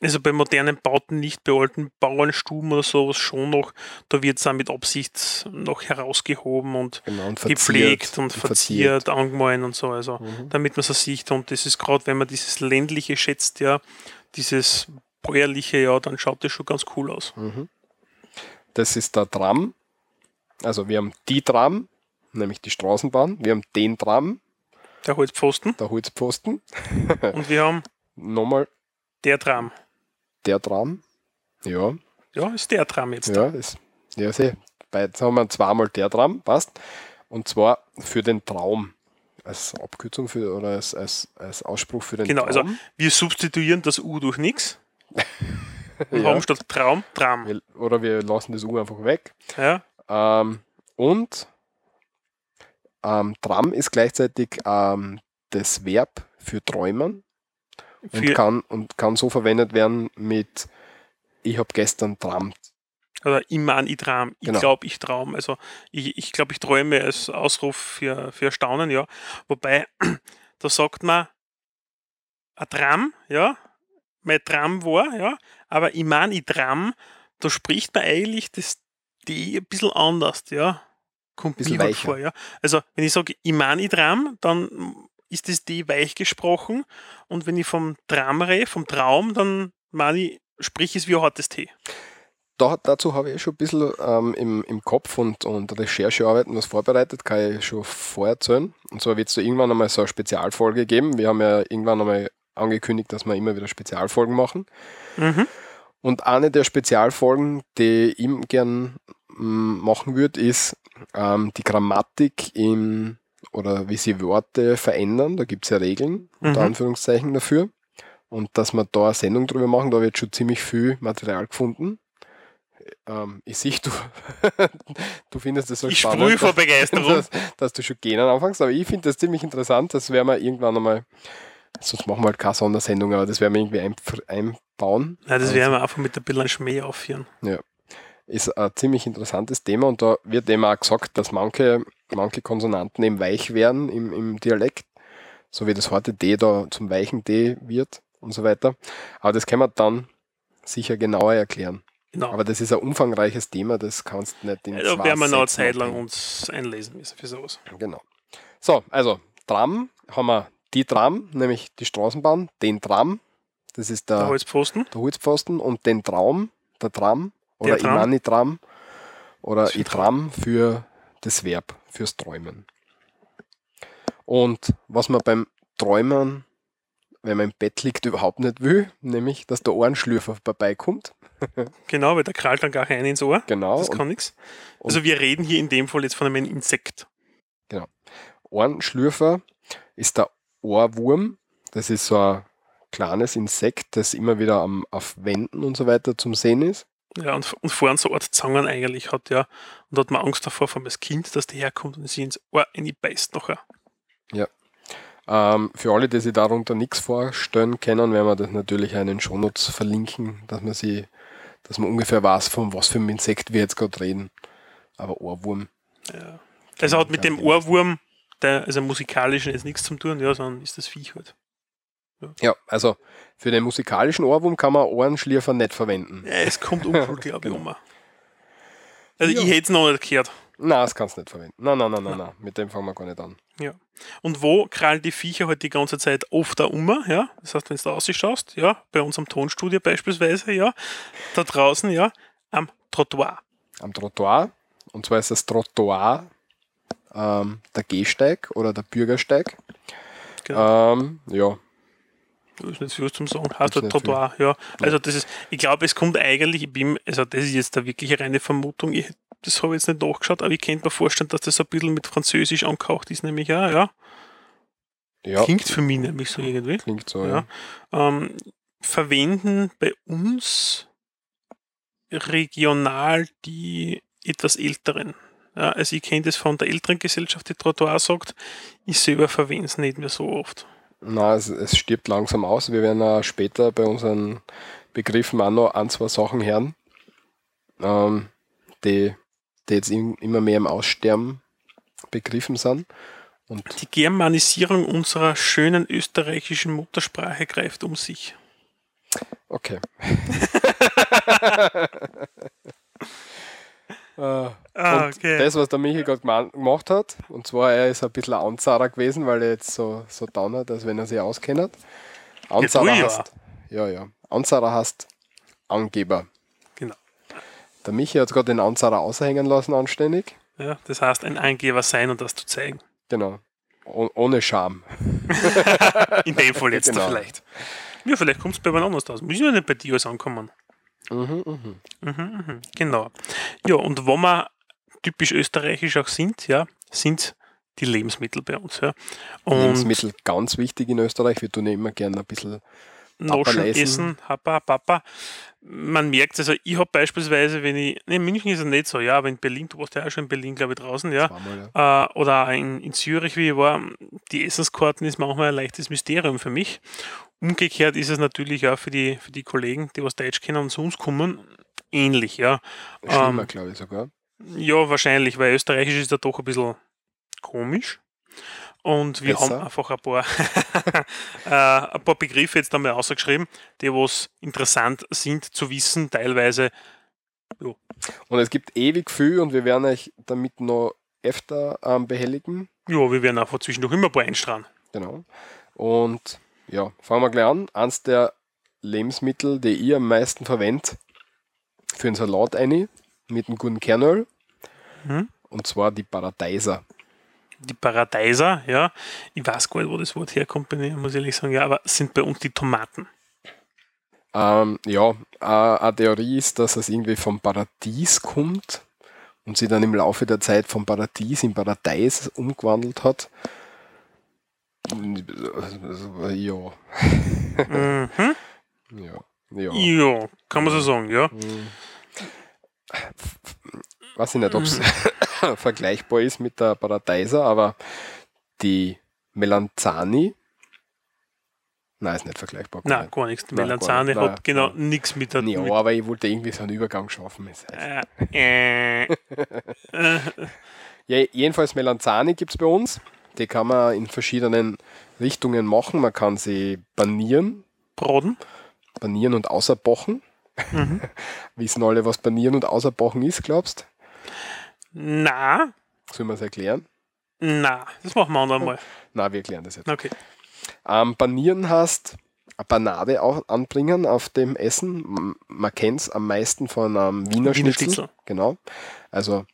Also bei modernen Bauten, nicht bei alten Bauernstuben oder sowas schon noch, da wird es auch mit Absicht noch herausgehoben und Genau, und gepflegt und verziert. verziert, angemalt und so, also Mhm. damit man es sieht. Und das ist gerade, wenn man dieses ländliche schätzt, ja, dieses bäuerliche, ja, dann schaut das schon ganz cool aus. Mhm. Das ist der Tram. Also wir haben die Tram, nämlich die Straßenbahn. Wir haben den Tram, Der Holzpfosten. der Holzpfosten. (laughs) Und wir haben Nochmal der Tram. der Tram. Ja, Ja, ist der Tram jetzt. Ja, ist, ja, seh. Bei, jetzt haben wir zweimal der Tram, passt. Und zwar für den Traum. Als Abkürzung für, oder als, als, als Ausspruch für den Genau, also Traum. wir substituieren das U durch nichts. (laughs) Und Ja. haben statt Traum Tram. Wir, oder wir lassen das U einfach weg. Ja, Ähm, und ähm, Tram ist gleichzeitig ähm, das Verb für träumen und für, kann, und kann so verwendet werden mit ich habe gestern träumt. oder ich mein, ich traum. Ich Genau. glaube, ich traum. Also ich, ich glaube, ich träume als Ausruf für, für Erstaunen, ja. Wobei, (clears throat) da sagt man, ein Tram, ja, mein Tram war, ja, aber ich mein, ich tram, da spricht man eigentlich das D ein bisschen anders, ja. Kommt Bisschen mir halt vor, ja. Also, wenn ich sage, ich tram, dann ist das D weich gesprochen und wenn ich vom Tram rede, vom Traum, dann meine ich, sprich es wie ein hartes T. da, dazu habe ich schon ein bisschen ähm, im, im Kopf und, und Recherchearbeiten was vorbereitet, kann ich schon vorher erzählen. Und zwar wird es da irgendwann einmal so eine Spezialfolge geben. Wir haben ja irgendwann einmal angekündigt, dass wir immer wieder Spezialfolgen machen. Mhm. Und eine der Spezialfolgen, die ich gern mm, machen würde, ist ähm, die Grammatik im oder wie sie Worte verändern. Da gibt es ja Regeln, unter Mhm. Anführungszeichen dafür. Und dass wir da eine Sendung drüber machen, da wird schon ziemlich viel Material gefunden. Ähm, ich sehe, du, (laughs) du findest das so Ich spannend, sprühe vor Begeisterung. dass, dass du schon gehen anfängst, aber ich finde das ziemlich interessant. Das werden wir irgendwann einmal, sonst machen wir halt keine Sondersendung, aber das werden wir irgendwie ein, einbauen. Ja, das Also, werden wir einfach mit ein bisschen Schmäh aufführen. Ist ein ziemlich interessantes Thema und da wird eben auch gesagt, dass manche, manche Konsonanten eben weich werden im, im Dialekt, so wie das harte D da zum weichen D wird und so weiter. Aber das können wir dann sicher genauer erklären. Genau. Aber das ist ein umfangreiches Thema, das kannst du nicht in da zwei werden wir noch eine Zeit lang uns einlesen müssen für sowas. Genau. So, also Tram haben wir die Tram, nämlich die Straßenbahn, den Tram, das ist Der der, Holzpfosten. der Holzpfosten und den Traum, der Tram oder Der Tram. Imani-Tram oder Itram für das Verb, fürs Träumen. Und was man beim Träumen, wenn man im Bett liegt, überhaupt nicht will, nämlich, dass der Ohrenschlürfer vorbeikommt. (laughs) Genau, weil der krallt dann gar rein ins Ohr. Genau. Das kann nichts. Also wir reden hier in dem Fall jetzt von einem Insekt. Ohrenschlürfer ist der Ohrwurm. Das ist so ein kleines Insekt, das immer wieder am, auf Wänden und so weiter zum Sehen ist. Ja, und, und vorhin so Art Zangen eigentlich hat, ja. Und da hat man Angst davor, vor das Kind, dass der herkommt und sie ins Ohr beißt nachher. Ähm, für alle, die sich darunter nichts vorstellen können, werden wir das natürlich auch in den Shownotes verlinken, dass man sie, dass man ungefähr weiß, von was für einem Insekt wir jetzt gerade reden. Aber Ohrwurm. Ja. Also hat mit dem Ohrwurm, der, also musikalischen, jetzt nichts zu tun, ja, sondern ist das Viech halt. Ja, also für den musikalischen Ohrwurm kann man Ohrenschlierfer nicht verwenden. Ja, es kommt uncool, (laughs) glaube ich, um. Also Ja. ich hätte es noch nicht gehört. Nein, das kannst du nicht verwenden. Nein, nein, nein, nein, nein. Mit dem fangen wir gar nicht an. Und wo krallen die Viecher halt die ganze Zeit oft da um, ja? Das heißt, wenn du da rausschaust, ja, bei unserem Tonstudio beispielsweise, ja, da draußen, ja, am Trottoir. am Trottoir. Und zwar ist das Trottoir ähm, der Gehsteig oder der Bürgersteig. Genau. Ähm, ja, Das ist nicht viel zum Sagen. Halt nicht Trottoir, ja. Also das ist, ich glaube, es kommt eigentlich, ich bin, also das ist jetzt da wirklich eine reine Vermutung, ich, das habe ich jetzt nicht nachgeschaut, aber ich könnte mir vorstellen, dass das ein bisschen mit Französisch angehaucht ist, nämlich ja, ja. ja Klingt für mich nämlich so irgendwie. klingt so. Ja. Ja. ähm, verwenden bei uns regional die etwas älteren. Ja, also ich kenne das von der älteren Gesellschaft, die Trottoir sagt, ich selber verwende es nicht mehr so oft. Na, es, es stirbt langsam aus. Wir werden auch später bei unseren Begriffen auch noch ein, zwei Sachen hören, ähm, die, die jetzt im- immer mehr im Aussterben begriffen sind. Und Die Germanisierung unserer schönen österreichischen Muttersprache greift um sich. okay. (laughs) (laughs) Äh, Ah, und das, was der Michi gerade gema- gemacht hat, und zwar er ist ein bisschen ein Anzahrer gewesen, weil er jetzt so, so down hat, als wenn er sich auskennt. Anzahrer ja. heißt, ja, ja. Anzahrer heißt Angeber. Genau. Der Michi hat gerade den Anzahrer aushängen lassen, anständig. Ja, das heißt, ein Eingeber sein und das zu zeigen. Genau. Oh, ohne Scham. (laughs) In dem Fall jetzt Genau. vielleicht. Ja, vielleicht kommt es bei jemand anders aus. Muss ja nicht bei dir alles ankommen. Mhm, mhm. Mhm, mhm, genau. Ja, und wo wir typisch österreichisch auch sind, ja, sind die Lebensmittel bei uns. Ja. Und Lebensmittel ganz wichtig in Österreich. Wir tun ja immer gerne ein bisschen. Noschen, Papperleisen. Essen, Papa, Papa. Man merkt, also ich habe beispielsweise, wenn ich, ne, in München ist es nicht so, ja, aber in Berlin, du warst ja auch schon in Berlin, glaube ich, draußen, ja, Zweimal, ja. äh, oder auch in, in Zürich, wie ich war, die Essenskarten ist manchmal ein leichtes Mysterium für mich. Umgekehrt ist es natürlich auch für die, für die Kollegen, die was Deutsch kennen und zu uns kommen, ähnlich, ja. Schlimmer, ähm, glaube ich sogar. Ja, wahrscheinlich, weil Österreichisch ist ja doch ein bisschen komisch. Und wir Besser. haben einfach ein paar, (laughs) äh, ein paar Begriffe jetzt einmal ausgeschrieben, die was interessant sind zu wissen, teilweise. Und es gibt ewig viel und wir werden euch damit noch öfter ähm, behelligen. Ja, wir werden einfach zwischendurch immer ein paar einstrahlen. Genau. Und ja, fangen wir gleich an. Eins der Lebensmittel, die ich am meisten verwende für einen Salat eine mit einem guten Kernöl. Mhm. Und zwar die Paradeiser. die Paradeiser, ja. Ich weiß gar nicht, wo das Wort herkommt, bin ich- muss ich ehrlich sagen, ja, aber sind bei uns die Tomaten. Ähm, ja, eine Theorie ist, dass es irgendwie vom Paradies kommt und sie dann im Laufe der Zeit vom Paradies in Paradeis umgewandelt hat. Ja. Mhm. Ja. Ja. Ja, kann man so sagen, ja. Weiß ich nicht, ob es (laughs) vergleichbar ist mit der Paradeiser, aber die Melanzani. Nein, ist nicht vergleichbar. Nein, gar nichts. Die Nein, gar nicht. hat genau Nein. nichts mit der. Ja, mit, aber ich wollte irgendwie so einen Übergang schaffen. Äh, äh, (laughs) Ja, jedenfalls Melanzani gibt es bei uns. Die kann man in verschiedenen Richtungen machen. Man kann sie panieren, Broden. panieren und außerbochen. Mhm. (laughs) Wissen alle, was panieren und außerbochen ist, glaubst Na, Sollen wir es erklären? na, das machen wir andermal. (laughs) Na, wir erklären das jetzt. Okay. Ähm, panieren heißt eine Panade auch anbringen auf dem Essen. Man kennt es am meisten von einem Wiener, Wiener Schnitzel. Schnitzel. Genau. Also,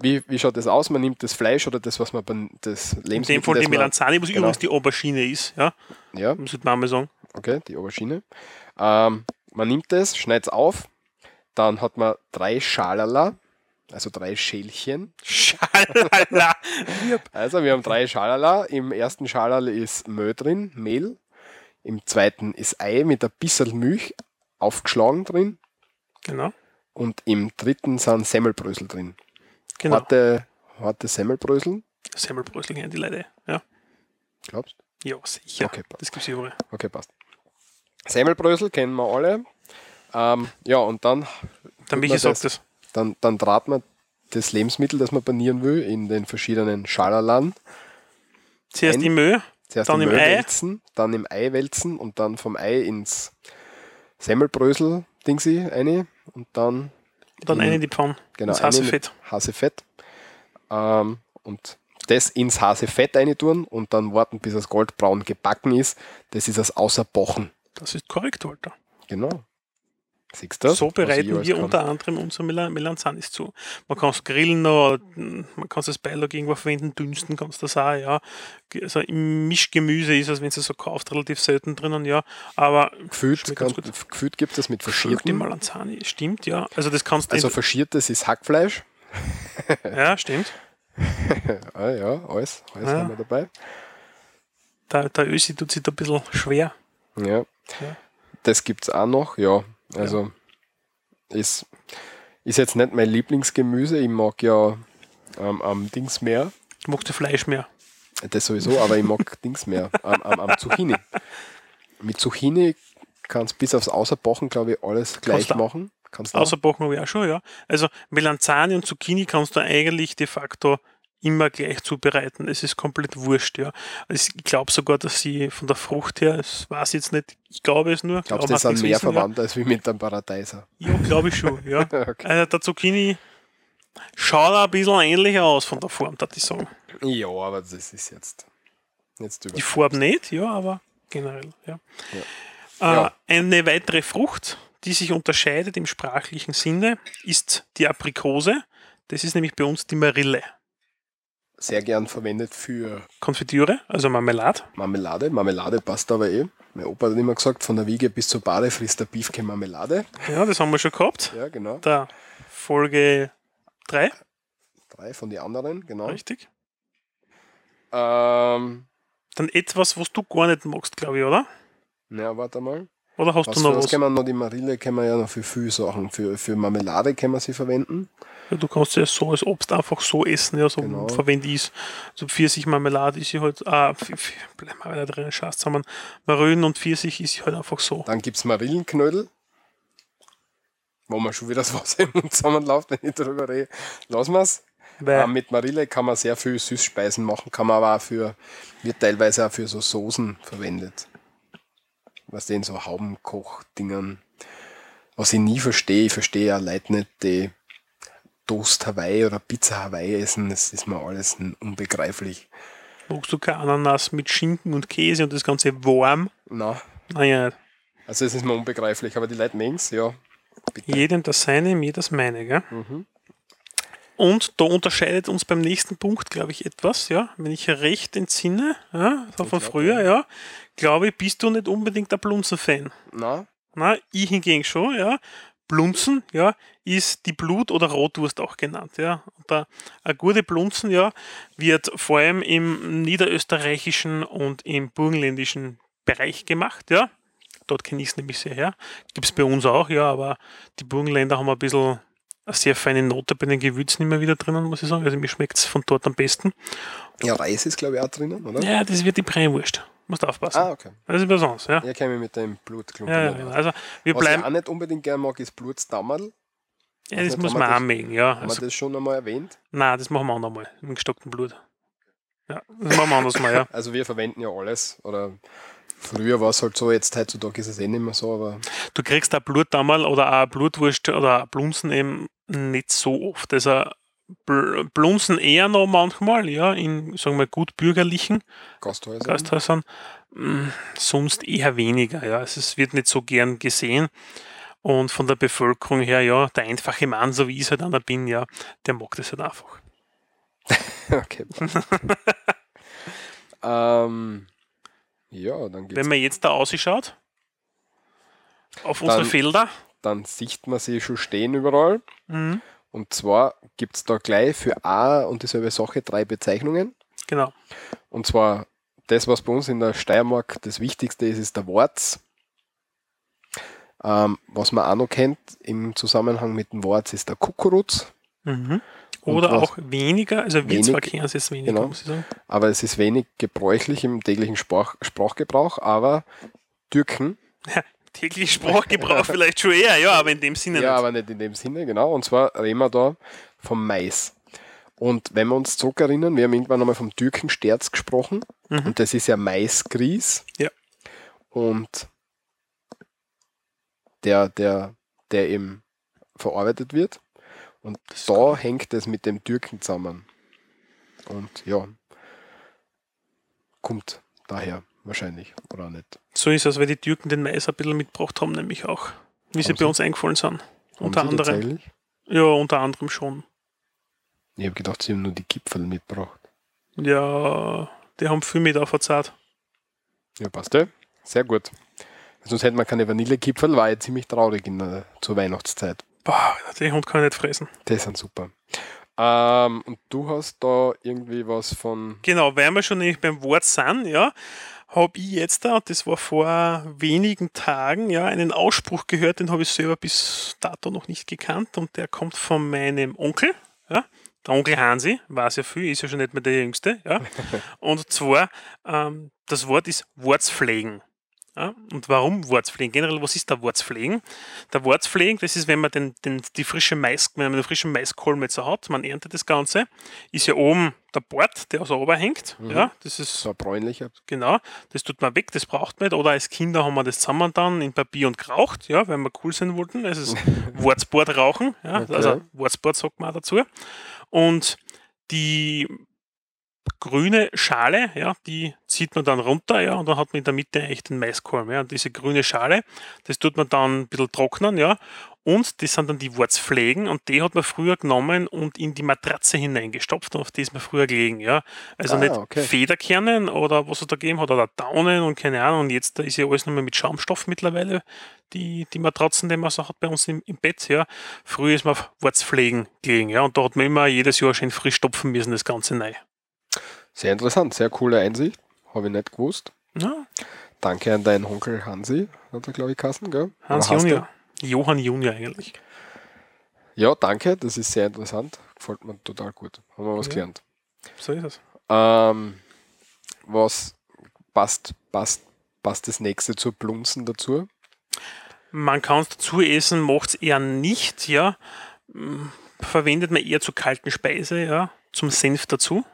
wie, wie schaut das aus? Man nimmt das Fleisch oder das, was man ban- das In Lebensmittel, dem Fall die das Melanzane, was genau. übrigens die Aubergine ist, ja, Ja, muss man mal sagen. okay, die Aubergine. Ähm, man nimmt es, schneidet es auf, dann hat man drei Schalala, also drei Schälchen. Schalala. (laughs) Also wir haben drei Schalala. Im ersten Schalal ist Mehl drin, Mehl. Im zweiten ist Ei mit ein bisschen Milch aufgeschlagen drin. Genau, Und im dritten sind Semmelbrösel drin. Genau. Harte, harte Semmelbrösel, Semmelbrösel kennen die Leute, ja. glaubst Ja, sicher. Okay, passt. das gibt es überall. Okay, passt. Semmelbrösel kennen wir alle. Ähm, ja, und dann, Dann Michi sagt das- dann, dann draht man das Lebensmittel, das man panieren will, in den verschiedenen Schalalen. Zuerst die Mühe, Zuerst Dann im im Ei. wälzen, dann im Ei wälzen und dann vom Ei ins Semmelbrösel Dingsi eine und dann dann Mhm. eine in die Pfanne. genau das eine heiße mit Fett. Hasefett. Ähm, und das ins Hasefett eine tun und dann warten, bis es goldbraun gebacken ist. Das ist das Außerbochen. Das ist korrekt, Walter. Genau. Siehst du das? So bereiten wir kann. unter anderem unsere Mel Melanzanis zu. Man kann es grillen, oder, man kann es als Beilage irgendwo verwenden, dünsten kannst du das auch, ja. Also im Mischgemüse ist es, wenn es so kauft, relativ selten drinnen, ja. Aber Gefühlt, kann, gefühlt gibt es mit die verschierten. Melanzani, stimmt, ja. Also das kannst du, Also verschiertes ist Hackfleisch. ja, stimmt. (laughs) Ah, ja, alles, alles Ja. haben wir dabei. Der, der Ösi tut sich da ein bisschen schwer. Ja. Ja. Das gibt es auch noch, ja. Also ist, ist jetzt nicht mein Lieblingsgemüse. Ich mag ja ähm, am Dings mehr. Du magst du Fleisch mehr. Das sowieso, aber ich mag (laughs) Dings mehr. Am, am, am Zucchini. Mit Zucchini kannst bis aufs Außerbochen, glaube ich, alles gleich Kannst du machen. Kannst du. Außerbochen habe ich auch schon, ja. Also Melanzani und Zucchini kannst du eigentlich de facto immer gleich zubereiten. Es ist komplett wurscht, ja. Also ich glaube sogar, dass sie von der Frucht her, das weiß jetzt nicht, ich glaube es nur. Glaubst du, das sind mehr verwandt als wie mit dem Paradeiser? Ja, glaube ich schon, ja. (laughs) Okay. Also der Zucchini schaut ein bisschen ähnlicher aus von der Form, würde ich sagen. Ja, aber das ist jetzt, jetzt über. Die Farbe nicht, ja, aber generell, ja. Ja. Äh, Eine weitere Frucht, die sich unterscheidet im sprachlichen Sinne, ist die Aprikose. Das ist nämlich bei uns die Marille. Sehr gern verwendet für Konfitüre, also Marmelade. Marmelade. Marmelade passt aber eh. Mein Opa hat immer gesagt, von der Wiege bis zur Bade frisst der Beefke Marmelade. Ja, das haben wir schon gehabt. Ja, genau. Da Folge 3, Drei von den anderen, genau. richtig. Ähm, Dann etwas, was du gar nicht magst, glaube ich, oder? na, warte mal. Oder hast Was, du noch was was? kann man noch? Die Marille kann man ja noch für viele Sachen. Für, für Marmelade kann man sie verwenden. Du kannst ja so als Obst einfach so essen, ja, so Genau. verwende ich es. So Pfirsichmarmelade ist ja halt, ah, bleiben wir wieder drin, Schatz zusammen. Marillen und Pfirsich ist ja halt einfach so. Dann gibt es Marillenknödel. Wo man schon wieder das Wasser im Mund zusammenläuft, wenn ich darüber rede. Lassen wir es. Ähm, mit Marille kann man sehr viel Süßspeisen machen, kann man aber auch für, wird teilweise auch für so Soßen verwendet. Was den so Haubenkoch-Dingern. Was ich nie verstehe, ich verstehe ja Leute nicht, die Toast Hawaii oder Pizza Hawaii essen, das ist mir alles unbegreiflich. magst du kein Ananas mit Schinken und Käse und das Ganze warm? Na, Naja, also es ist mir unbegreiflich, aber die Leute mögen ja. Bitte. jedem das seine, mir das meine, gell? Und da unterscheidet uns beim nächsten Punkt, glaube ich, etwas, ja. Wenn ich recht entsinne, ja, so von früher, ja, glaube ich, bist du nicht unbedingt ein Blunzen-Fan. Na, Na, ich hingegen schon, ja. Blunzen, ja, ist die Blut- oder Rotwurst auch genannt, ja. Und da, eine gute Blunzen, ja, wird vor allem im niederösterreichischen und im burgenländischen Bereich gemacht, ja. Dort kenne ich es nämlich sehr her. Gibt es bei uns auch, ja, aber die Burgenländer haben ein bisschen eine sehr feine Note bei den Gewürzen immer wieder drinnen, muss ich sagen. Also mir schmeckt es von dort am besten. ja, Reis ist, glaube ich, auch drinnen, oder? Ja, das wird die Brennwurst. Musst aufpassen. Ah, okay. Das ist was anderes, ja. Ja, kenne mich mit dem Blutklumpen. Ja, ja, genau. Also wir Was bleiben. ich auch nicht unbedingt gerne mag, ist Blutsdammerl. Ja, das nicht, muss man das- mögen, ja. Haben Also, wir das schon einmal erwähnt? nein, das machen wir auch noch mal mit gestocktem Blut. Ja, das machen wir anders mal, ja. (laughs) Also wir verwenden ja alles. Oder früher war es halt so, jetzt heutzutage ist es eh nicht mehr so, aber Du kriegst da Blutdammerl oder auch Blutwurst oder Blunzen eben nicht so oft. Also Blunzen eher noch manchmal, ja, in, sagen wir, gut bürgerlichen Gasthäuser. Gasthäusern. Mm, Sonst eher weniger, ja. Also es wird nicht so gern gesehen. Und von der Bevölkerung her, ja, der einfache Mann, so wie ich es halt einer bin, ja, der mag das halt einfach. (laughs) okay. ähm, ja, dann, Wenn man jetzt da ausschaut, auf unsere Dann- Felder, dann sieht man sie schon stehen überall. mhm, Und zwar gibt es da gleich für A und dieselbe Sache drei Bezeichnungen. genau. Und zwar das, was bei uns in der Steiermark das Wichtigste ist, ist der Worts. Ähm, was man auch noch kennt im Zusammenhang mit dem Worts ist der Kukuruz. Mhm. Oder auch weniger, also wir zwar kennen es jetzt weniger, genau. muss ich sagen. Aber es ist wenig gebräuchlich im täglichen Sprach Sprachgebrauch. Aber Türken, Täglich Sprachgebrauch vielleicht schon eher, ja, aber in dem Sinne ja, nicht. aber nicht in dem Sinne, genau. Und zwar reden wir da vom Mais. Und wenn wir uns zurückerinnern, wir haben irgendwann einmal vom Türkensterz gesprochen. Mhm. Und das ist ja Maisgrieß. Ja. Und der, der, der eben verarbeitet wird. Und da hängt es mit dem Türken zusammen. Und ja, kommt daher wahrscheinlich, oder nicht. So ist es, weil die Türken den Mais ein bisschen mitgebracht haben, nämlich auch. Wie sie Haben bei sie? uns eingefallen sind. Haben Unter anderem. Ja, unter anderem schon. Ich habe gedacht, sie haben nur die Gipfel mitgebracht. Ja, die haben viel mit aufgezahlt. Ja, passt ja. Sehr gut. Sonst hätten wir keine Vanillekipferl, war ja ziemlich traurig in der, zur Weihnachtszeit. Boah, den Hund kann ich nicht fressen. Die sind super. Ähm, und du hast da irgendwie was von. Genau, weil wir schon nämlich beim Wort sind, ja, habe ich jetzt da, und das war vor wenigen Tagen, ja, einen Ausspruch gehört, den habe ich selber bis dato noch nicht gekannt und der kommt von meinem Onkel, ja, der Onkel Hansi, weiß ja viel, ist ja schon nicht mehr der Jüngste, ja, (laughs) und zwar, ähm, das Wort ist Wortspflegen. Ja, und warum Wortspflegen? Generell, was ist der Wortspflegen? Der Wortspflegen, das ist, wenn man den, den, die frische Mais, wenn man den frischen Maiskolben jetzt so hat, man erntet das Ganze, ist ja oben der Bord, der so oben hängt. Ja, das ist So ein bräunlicher. Genau, das tut man weg, das braucht man nicht. Oder als Kinder haben wir das zusammen dann in Papier und geraucht, ja, weil wir cool sein wollten. Es ist (laughs) Wortsport rauchen, ja, Okay. also Wortsport sagt man auch dazu. Und die grüne Schale, ja, die zieht man dann runter, ja, und dann hat man in der Mitte echt den Maiskolben, ja. Und diese grüne Schale, das tut man dann ein bisschen trocknen, ja. Und das sind dann die Wurzpflegen und die hat man früher genommen und in die Matratze hineingestopft und auf die ist man früher gelegen, ja. Also Ah, nicht okay. Federkernen oder was es da gegeben hat oder Daunen und keine Ahnung. Und jetzt da ist ja alles nur mehr mit Schaumstoff mittlerweile, die, die Matratzen, die man so hat bei uns im, im Bett, ja. Früher ist man auf Wurzpflegen gelegen, ja. Und da hat man immer jedes Jahr schön frisch stopfen müssen, das Ganze neu. Sehr interessant, sehr coole Einsicht. Habe ich nicht gewusst. Ja, Danke an deinen Onkel Hansi, hat er, glaube ich, Kassen, gell? Hans Junior. Johann Junior eigentlich. Ja, danke, das ist sehr interessant. Gefällt mir total gut. Haben wir was Ja. gelernt. So ist es. Ähm, was passt, passt, passt das nächste zur Blunzen dazu? Man kann es dazu essen, macht es eher nicht, ja. Mm, Verwendet man eher zur kalten Speise, ja. Zum Senf dazu.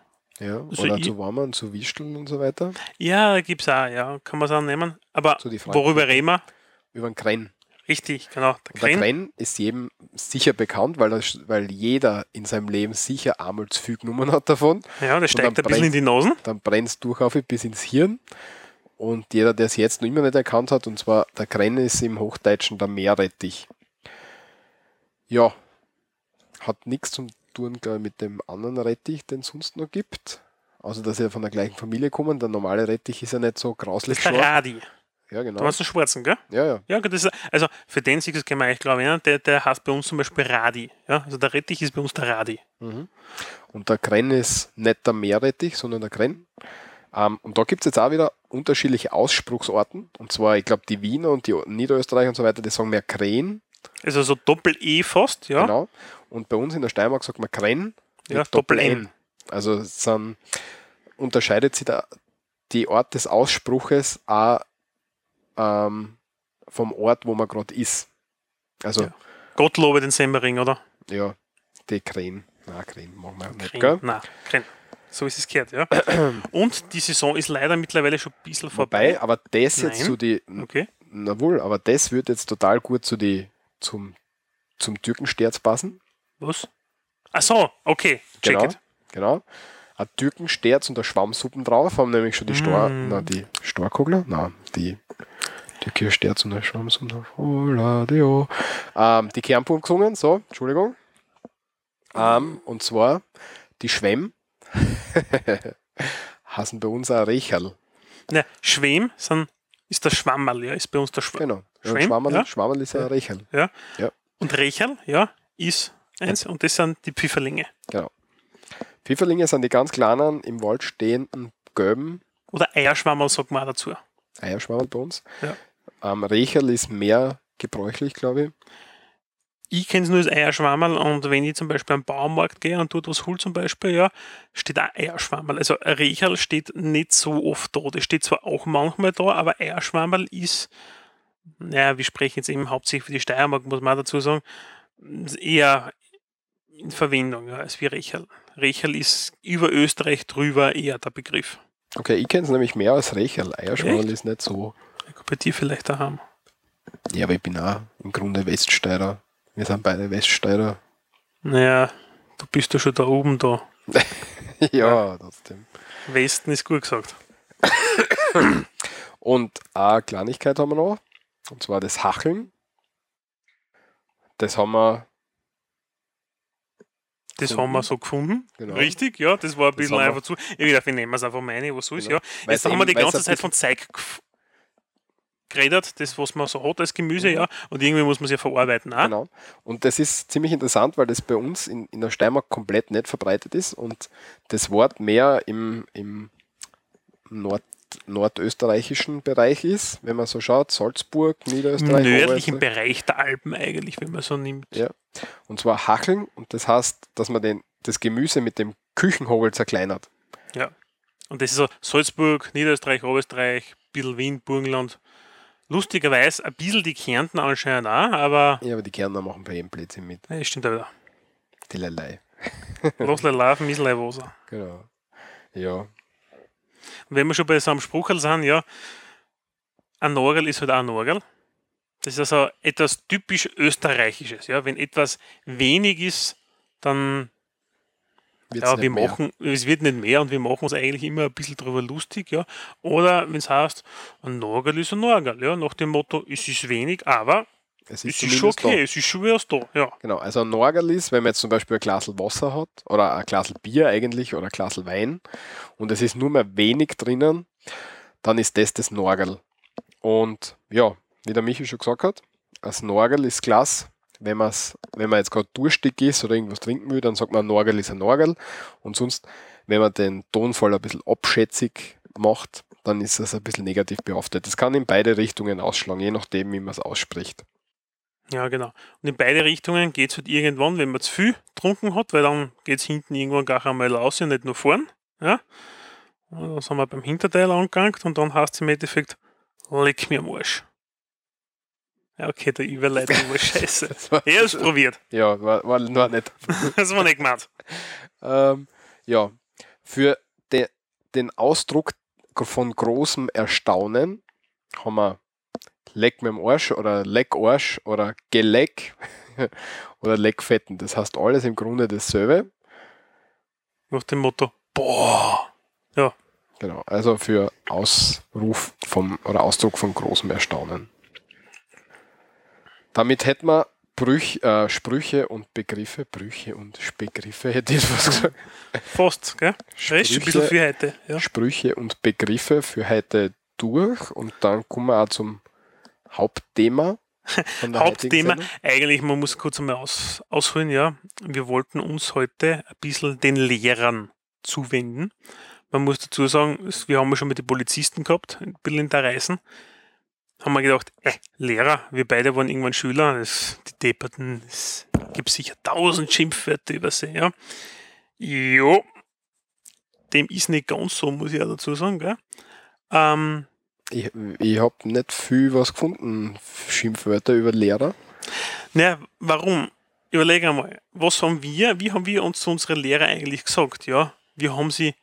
Ja, Also oder ich- zu warmen, zu wischeln und so weiter. Ja, gibt es auch, ja. Kann man es auch nehmen. Aber So worüber reden wir? Über den Krenn. Richtig, genau. Der Und der. Krenn ist jedem sicher bekannt, weil, das, weil jeder in seinem Leben sicher einmal zu viel genommen hat davon. Ja, der steigt ein bisschen in die Nasen. Dann brennt es durch auf bis ins Hirn. Und jeder, der es jetzt noch immer nicht erkannt hat, und zwar der Krenn ist im Hochdeutschen der Meerrettich. Ja, hat nichts zum tun, glaube ich, mit dem anderen Rettich, den es sonst noch gibt. Also, dass sie von der gleichen Familie kommen. Der normale Rettich ist ja nicht so Das grauslich ist der. Radi. Ja, Du genau. meinst den Schwarzen, gell? Ja, ja. Ja, das ist, also für den Sieg das ich glaube ich, der, der heißt bei uns zum Beispiel Radi. Ja? Also der Rettich ist bei uns der Radi. Und der Krenn ist nicht der Meerrettich, sondern der Krenn. Ähm, und da gibt es jetzt auch wieder unterschiedliche Ausspruchsorten. Und zwar, ich glaube, die Wiener und die Niederösterreicher und so weiter, die sagen mehr Krähen. Also so Doppel-E fast, ja. Genau. Und bei uns in der Steiermark sagt man Krenn. Ja, Doppel-N. Also es unterscheidet sich der, die Art des Ausspruches auch ähm, vom Ort, wo man gerade ist. Also, Ja. ja, Gott lobe den Semmering, oder? die Krähen. Nein, Krähen machen wir nicht, gell? Nein, Kren. So ist es gehört, ja. (clears throat) Und die Saison ist leider mittlerweile schon ein bisschen Vorbei, vorbei. aber das jetzt Nein. zu die, Okay. na wohl, aber das wird jetzt total gut zu die, zum, zum Türkensterz passen. Was? Ach so, okay. Check Genau. it. Genau. Ein Türkensterz und der Schwammsuppen drauf, haben nämlich schon die Stor, Mm. na, die Storkogler, na, die Türkischersterz und der Schwammsuppen drauf. Hola, Dio. Ähm, die Kernpumpe gesungen, so, Entschuldigung. Ähm, und zwar die Schwemm (laughs) hassen bei uns ein Recherl. Ne, Schwem sind, ist der Schwammerl, ja, ist bei uns der Schwammerl. Genau. Ja, Schwemm, Schwammerl, ja. Schwammerl ist ein Recherl. Und Recherl, ja, ist eins. Und das sind die Pfifferlinge. Pfifferlinge sind die ganz kleinen, im Wald stehenden, gelben Oder Eierschwammerl sagt man auch dazu. Eierschwammerl bei uns. Ja. Ähm, Recherl ist mehr gebräuchlich, glaube ich. Ich kenne es nur als Eierschwammerl und wenn ich zum Beispiel am Baumarkt gehe und dort was hol zum Beispiel, ja, steht auch Eierschwammerl. Also Recherl steht nicht so oft da. Das steht zwar auch manchmal da, aber Eierschwammerl ist, naja, wir sprechen jetzt eben hauptsächlich für die Steiermark, muss man auch dazu sagen, eher in Verwendung ja, als wie Recherl. Recherl ist über Österreich drüber eher der Begriff. Okay, ich kenne es nämlich mehr als Recherl. Eierschwammerl ist nicht so. Bei dir vielleicht daheim. Ja, aber ich bin auch im Grunde Weststeirer. Wir sind beide Weststeirer. Naja, du bist ja schon da oben da. (laughs) ja, trotzdem. Westen ist gut gesagt. (coughs) Und eine Kleinigkeit haben wir noch. Und zwar das Hacheln. Das haben wir. Das Gefunden. haben wir so gefunden. Genau. Richtig, ja, das war ein bisschen einfach zu. Ich dachte, wir nehmen es einfach meine, was soll's, Genau. ja. Weil's Jetzt haben wir die ganze Zeit von gef- geredet, das, was man so hat als Gemüse, ja, und irgendwie muss man es ja verarbeiten. Auch. Mhm. Genau. Und das ist ziemlich interessant, weil das bei uns in, in der Steiermark komplett nicht verbreitet ist und das Wort mehr im, im Nord, nordösterreichischen Bereich ist, wenn man so schaut, Salzburg, Im Niederösterreich. nördlichen Oberösterreich. Bereich der Alpen eigentlich, wenn man so nimmt. Ja. Und zwar Hacheln und das heißt, dass man den, das Gemüse mit dem Küchenhobel zerkleinert. Und das ist so Salzburg, Niederösterreich, Oberösterreich, bisschen Wien, Burgenland. Lustigerweise ein bisschen die Kärnten anscheinend auch, aber Ja, aber die Kärntner machen bei jedem Blödsinn mit. ja, stimmt wieder. Die Lelei. Ist Wasser. Genau. Ja. Und wenn wir schon bei so einem Spruchel sind, ja, ein Norgel ist halt auch ein Norgel. Das ist also etwas typisch Österreichisches. Ja. Wenn etwas wenig ist, dann, Wird's ja, wir mehr. machen, es wird nicht mehr und wir machen uns eigentlich immer ein bisschen drüber lustig. Ja. Oder wenn es heißt, ein Norgel ist ein Norgel. Ja. Nach dem Motto, es ist wenig, aber Es es ist schon zumindest da. okay, es ist schon was da. Ja. Genau, also ein Norgerl ist, wenn man jetzt zum Beispiel ein Glas Wasser hat oder ein Glas Bier eigentlich oder ein Glas Wein und es ist nur mehr wenig drinnen, dann ist das das Norgerl. Und ja, wie der Michi schon gesagt hat, das Norgerl ist Glas. Wenn, man's, wenn man jetzt gerade durstig ist oder irgendwas trinken will, dann sagt man, ein Norgerl ist ein Norgerl. Und sonst, wenn man den Tonfall ein bisschen abschätzig macht, dann ist das ein bisschen negativ behaftet. Das kann in beide Richtungen ausschlagen, je nachdem, wie man es ausspricht. Ja, genau. Und in beide Richtungen geht es halt irgendwann, wenn man zu viel getrunken hat, weil dann geht es hinten irgendwann gar einmal raus und nicht nur vorn. Ja? Und dann sind wir beim Hinterteil angegangen und dann heißt es im Endeffekt, leck mir am Arsch. Ja, okay, der Überleitung war (laughs) scheiße. War, Er ist probiert. ja, war, war nur nicht (laughs) Das war nicht gemeint. Ähm, ja, für de, den Ausdruck von großem Erstaunen haben wir Leck mit dem Arsch oder Leck Arsch oder Geleck (laughs) oder Leckfetten. Das heißt alles im Grunde dasselbe. Nach dem Motto, boah. Genau, also für Ausruf vom oder Ausdruck von großem Erstaunen. Damit hätten wir Brüch, äh, Sprüche und Begriffe, Brüche und Begriffe hätte ich was gesagt. Fast, gell? Rest ein bisschen Sprüche. für heute. Ja. Sprüche und Begriffe für heute durch und dann kommen wir auch zum Hauptthema. Hauptthema, eigentlich, man muss kurz einmal aus, ausholen, ja. Wir wollten uns heute ein bisschen den Lehrern zuwenden. Man muss dazu sagen, wir haben ja schon mit den Polizisten gehabt, ein bisschen in der Reisen. Haben wir gedacht, äh, Lehrer, wir beide waren irgendwann Schüler, das, die Depperten, es gibt sicher tausend Schimpfwörter über sie, ja. Jo, dem ist nicht ganz so, muss ich auch dazu sagen, gell. Ähm, Ich, ich habe nicht viel was gefunden, Schimpfwörter über Lehrer. Naja, warum? Überlege einmal, was haben wir, wie haben wir uns zu unseren Lehrer eigentlich gesagt? Ja, wir haben sie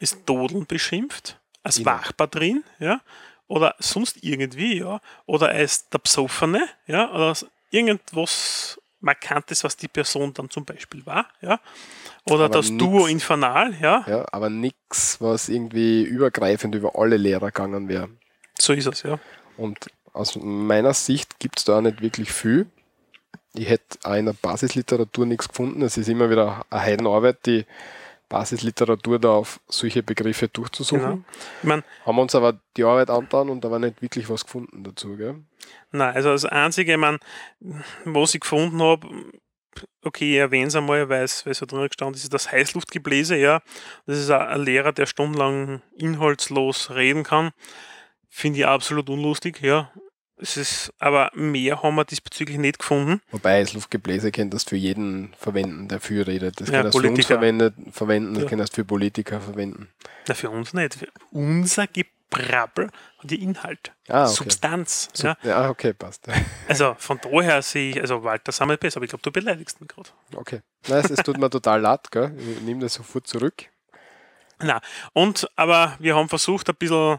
als Dodeln beschimpft, als Genau. Wachbatterien, ja, oder sonst irgendwie, ja, oder als der Psoffene, ja, oder irgendwas Markantes, was die Person dann zum Beispiel war, ja, oder Aber das nix- Duo Infernal, ja, Ja, aber nichts, was irgendwie übergreifend über alle Lehrer gegangen wäre. So ist es, ja. Und aus meiner Sicht gibt es da nicht wirklich viel. Ich hätte auch in der Basisliteratur nichts gefunden. Es ist immer wieder eine Heidenarbeit, die Basisliteratur da auf solche Begriffe durchzusuchen. Genau. Ich meine, Haben wir uns aber die Arbeit angetan und da war nicht wirklich was gefunden dazu. Gell? Nein, also das Einzige, ich mein, was ich gefunden habe, okay, ich erwähne es einmal, weil es, so drin gestanden ist, ist das Heißluftgebläse, ja. Das ist ein Lehrer, der stundenlang inhaltslos reden kann. Finde ich absolut unlustig, ja. Es ist, aber mehr haben wir diesbezüglich nicht gefunden. Wobei das Luftgebläse kennt das für jeden verwenden, der viel redet. Das Ja, kann das für uns verwendet, verwenden, das Ja. kann das für Politiker verwenden. Na, für uns nicht. Für unser Gebrabbel hat ja Inhalt. Ah, okay. Substanz. So, Ja. ja, okay, passt. (laughs) Also von daher sehe ich, also Walter wir besser, aber ich glaube, du beleidigst mich gerade. Okay. Nein, es, es tut mir total leid, gell? Ich nehme das sofort zurück. Na, und aber wir haben versucht, ein bisschen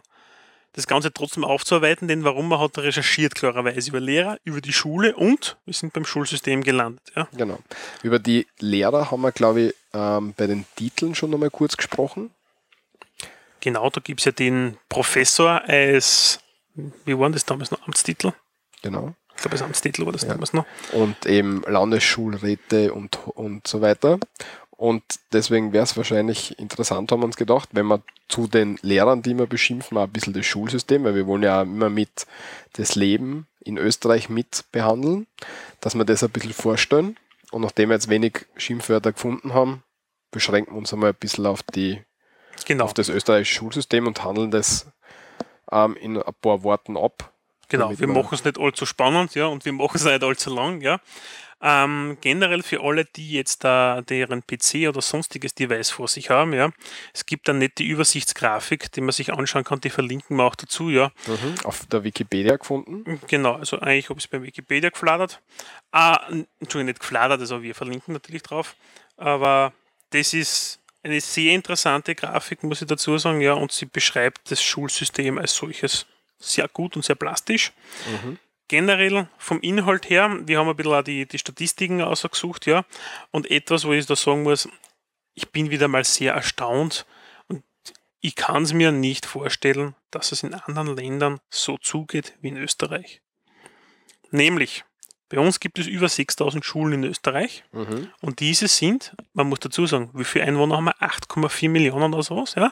das Ganze trotzdem aufzuarbeiten, denn warum man hat recherchiert klarerweise über Lehrer, über die Schule und wir sind beim Schulsystem gelandet. Ja. Genau. Über die Lehrer haben wir, glaube ich, ähm, bei den Titeln schon einmal kurz gesprochen. Genau, da gibt es ja den Professor als, wie war das damals noch, Amtstitel? Genau. Ich glaube, als Amtstitel war das Ja. damals noch. Und eben Landesschulräte und, und so weiter. Und deswegen wäre es wahrscheinlich interessant, haben wir uns gedacht, wenn wir zu den Lehrern, die wir beschimpfen, auch ein bisschen das Schulsystem, weil wir wollen ja immer mit das Leben in Österreich mit behandeln, dass wir das ein bisschen vorstellen. Und nachdem wir jetzt wenig Schimpfwörter gefunden haben, beschränken wir uns einmal ein bisschen auf die Genau, auf das österreichische Schulsystem und handeln das ähm, in ein paar Worten ab. genau. Wir man- machen es nicht allzu spannend, ja, und wir machen es nicht allzu lang, ja. Ähm, generell für alle, die jetzt da deren PC oder sonstiges Device vor sich haben, ja, es gibt eine nette Übersichtsgrafik, die man sich anschauen kann, die verlinken wir auch dazu, ja. Auf der Wikipedia gefunden. Genau, also eigentlich habe ich es bei Wikipedia gefladert. Ah, Entschuldigung, nicht gefladert, also wir verlinken natürlich drauf. Aber das ist eine sehr interessante Grafik, muss ich dazu sagen, ja, und sie beschreibt das Schulsystem als solches sehr gut und sehr plastisch. Generell vom Inhalt her, wir haben ein bisschen auch die, die Statistiken ausgesucht, ja, und etwas, wo ich da sagen muss, ich bin wieder mal sehr erstaunt und ich kann es mir nicht vorstellen, dass es in anderen Ländern so zugeht wie in Österreich. Nämlich, bei uns gibt es über 6000 Schulen in Österreich Mhm. und diese sind, man muss dazu sagen, wie viele Einwohner haben wir? 8,4 Millionen oder sowas, ja?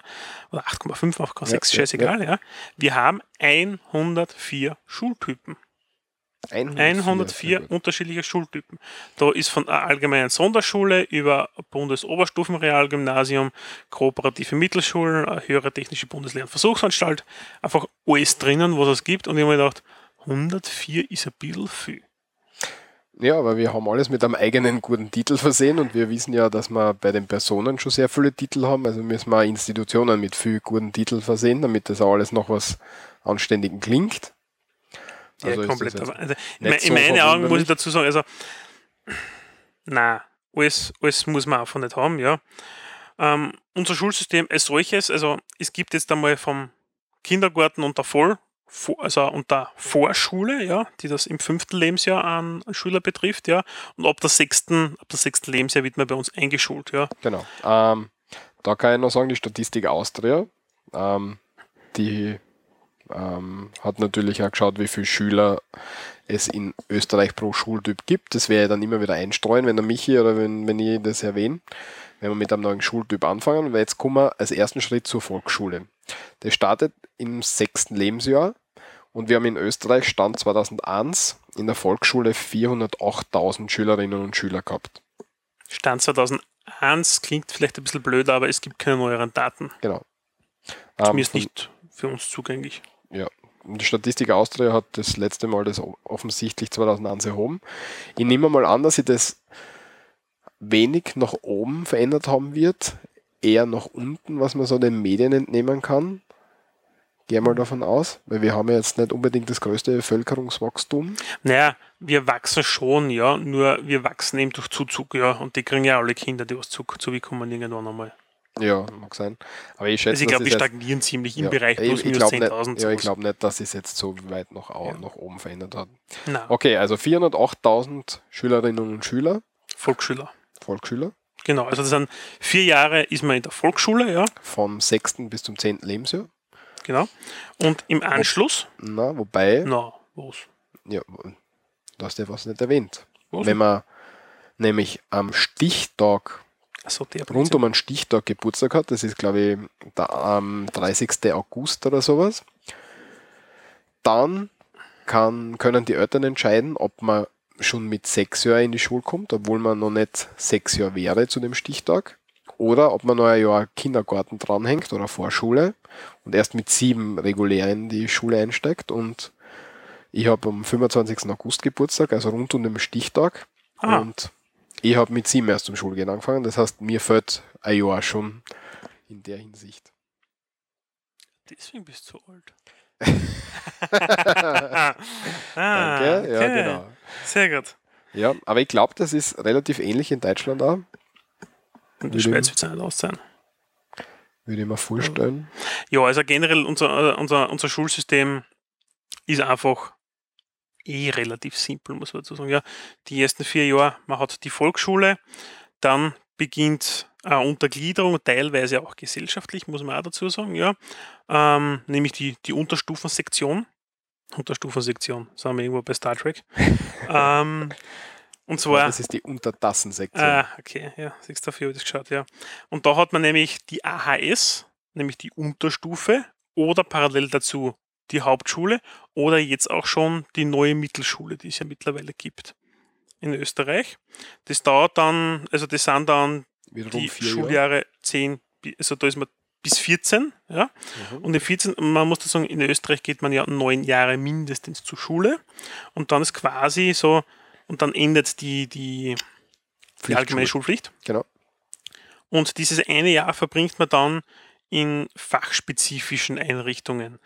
Oder 8,5, 8,6, Ja, ja, scheißegal, ja. Wir haben 104 Schultypen. 104 unterschiedliche Schultypen. Da ist von einer allgemeinen Sonderschule über Bundesoberstufenrealgymnasium, kooperative Mittelschulen, höhere technische Bundeslehre- und Versuchsanstalt, einfach alles drinnen, was es gibt. Und ich habe mir gedacht, 104 ist ein bisschen viel. Ja, aber wir haben alles mit einem eigenen guten Titel versehen und wir wissen ja, dass wir bei den Personen schon sehr viele Titel haben. Also müssen wir Institutionen mit viel guten Titeln versehen, damit das auch alles noch was Anständigen klingt. Ja, Also komplett. Also, in so meinen Augen muss ich dazu sagen, also, na, alles, alles muss man einfach nicht haben, ja. Ähm, unser Schulsystem als solches, also es gibt jetzt einmal vom Kindergarten und der Voll, also und der Vorschule, ja, die das im fünften Lebensjahr an an Schüler betrifft, ja, und ab der sechsten, ab der sechsten Lebensjahr wird man bei uns eingeschult, ja. Genau. Ähm, da kann ich noch sagen, die Statistik Austria, ähm, die Ähm, hat natürlich auch geschaut, wie viele Schüler es in Österreich pro Schultyp gibt. Das ich dann immer wieder einstreuen, wenn der Michi oder wenn, wenn ich das erwähne, wenn wir mit einem neuen Schultyp anfangen. Weil jetzt kommen wir als ersten Schritt zur Volksschule. Der startet im sechsten Lebensjahr und wir haben in Österreich Stand 2001 in der Volksschule 408.000 Schülerinnen und Schüler gehabt. Stand 2001 klingt vielleicht ein bisschen blöd, aber es gibt keine neueren Daten. Genau. Zumindest Ähm, nicht für uns zugänglich. Ja, die Statistik Austria hat das letzte Mal das offensichtlich 2001 erhoben. Ich nehme mal an, dass sich das wenig nach oben verändert haben wird, eher nach unten, was man so den Medien entnehmen kann. Gehe mal davon aus, weil wir haben ja jetzt nicht unbedingt das größte Bevölkerungswachstum. Naja, wir wachsen schon, ja, nur wir wachsen eben durch Zuzug, ja, und die kriegen ja alle Kinder, die was zu, zukommen irgendwann einmal. Ja, mag sein. Aber ich schätze, Also ich glaube, jetzt- stagnieren ziemlich im ja, Bereich ich- plus minus glaub 10.000. Nicht, ja, ich glaube nicht, dass es jetzt so weit nach, Ja. nach oben verändert hat. Nein, Okay, also 408.000 Schülerinnen und Schüler, Volksschüler. Volksschüler, Genau, also das sind vier Jahre ist man in der Volksschule, ja, vom 6. bis zum 10. Lebensjahr. genau. Und im Anschluss, Na, wobei, na, was? ja, du hast ja was nicht erwähnt. Was? Wenn man nämlich am Stichtag, Also rund um einen Stichtag Geburtstag hat, das ist glaube ich der am 30. August oder sowas, dann kann, können die Eltern entscheiden, ob man schon mit sechs Jahren in die Schule kommt, obwohl man noch nicht sechs Jahre wäre zu dem Stichtag. Oder ob man noch ein Jahr Kindergarten dranhängt oder Vorschule und erst mit sieben regulär in die Schule einsteigt. Und ich habe am 25. August Geburtstag, also rund um den Stichtag. Ah. Und ich habe mit sieben erst zum Schulgehen angefangen. Das heißt, mir fällt ein Jahr schon in der Hinsicht. Deswegen bist du alt. (laughs) Danke. ah, Ja, okay. genau. Sehr gut. Ja, aber ich glaube, das ist relativ ähnlich in Deutschland auch, In der Schweiz wird es nicht aus sein. würde ich mir vorstellen. Ja, also generell unser, unser, unser Schulsystem ist einfach eh relativ simpel, muss man dazu sagen. Ja, die ersten vier Jahre, man hat die Volksschule, dann beginnt eine Untergliederung, teilweise auch gesellschaftlich, muss man auch dazu sagen, ja. Ähm, nämlich die, die Unterstufensektion. Unterstufensektion, sind wir irgendwo bei Star Trek. (laughs) ähm, und zwar. Das ist die Untertassensektion. Ah, okay, ja, siehst du, dafür habe ich geschaut, ja. Und da hat man nämlich die AHS, nämlich die Unterstufe, oder parallel dazu die Hauptschule oder jetzt auch schon die neue Mittelschule, die es ja mittlerweile gibt in Österreich. Das dauert dann, also das sind dann Wiederum die vier Jahre. Schuljahre 10, bi- also da ist man bis 14, ja. Mhm. Und in 14, man muss da sagen, in Österreich geht man ja neun Jahre mindestens zur Schule und dann ist quasi so, und dann endet die, die, die allgemeine Schulpflicht. Genau. Und dieses eine Jahr verbringt man dann in fachspezifischen Einrichtungen.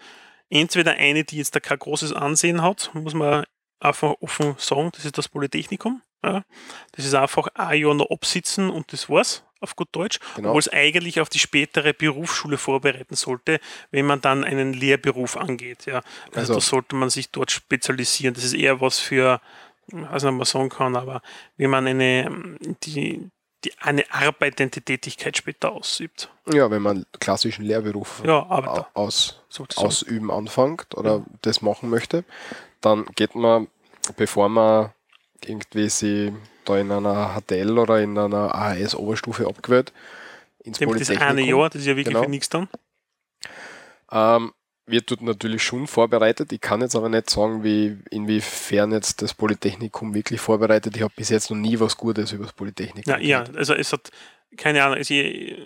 Entweder eine, die jetzt da kein großes Ansehen hat, muss man einfach offen sagen, das ist das Polytechnikum. Ja. Das ist einfach ein Jahr noch absitzen und das war's, auf gut Deutsch. Genau. Obwohl es eigentlich auf die spätere Berufsschule vorbereiten sollte, wenn man dann einen Lehrberuf angeht. Ja. Also, Also- da sollte man sich dort spezialisieren. Das ist eher was für, ich weiß nicht, ob man sagen kann, aber wenn man eine, die, die eine arbeitende Tätigkeit später ausübt. Ja, wenn man klassischen Lehrberuf Ja, aus, sozusagen. ausüben anfängt oder das machen möchte, dann geht man, bevor man irgendwie sie da in einer HTL oder in einer AHS-Oberstufe abgewählt, ins das Polytechnikum. eine Jahr, das ist ja wirklich Genau. für nichts dann. Ähm, wird dort natürlich schon vorbereitet. Ich kann jetzt aber nicht sagen, wie, inwiefern jetzt das Polytechnikum wirklich vorbereitet. Ich habe bis jetzt noch nie was Gutes über das Polytechnikum Ja, ja, also es hat, keine Ahnung, also ich,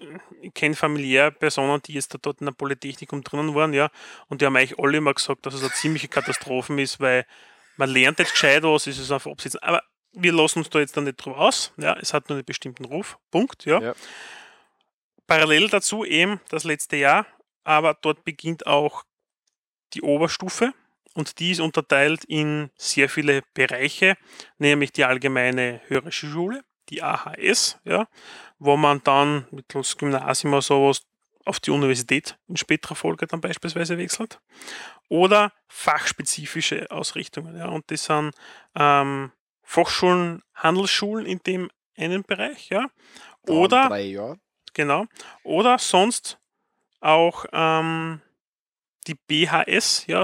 ich kenne familiär Personen, die jetzt da dort in einem Polytechnikum drinnen waren, ja, und die haben eigentlich alle immer gesagt, dass es eine ziemliche Katastrophe ist, weil man lernt jetzt gescheit was, es ist einfach absitzen. Aber wir lassen uns da jetzt dann nicht drüber aus, ja, es hat nur einen bestimmten Ruf, Punkt, ja. Ja. Parallel dazu eben das letzte Jahr, aber dort beginnt auch die Oberstufe und die ist unterteilt in sehr viele Bereiche, nämlich die allgemeine höhere Schule, die AHS, ja, wo man dann mittels Gymnasium oder sowas auf die Universität in späterer Folge dann beispielsweise wechselt. Oder fachspezifische Ausrichtungen. Ja, und das sind ähm, Fachschulen, Handelsschulen in dem einen Bereich, ja. Oder drei Jahre. Genau. Oder sonst auch ähm, die BHS, ja,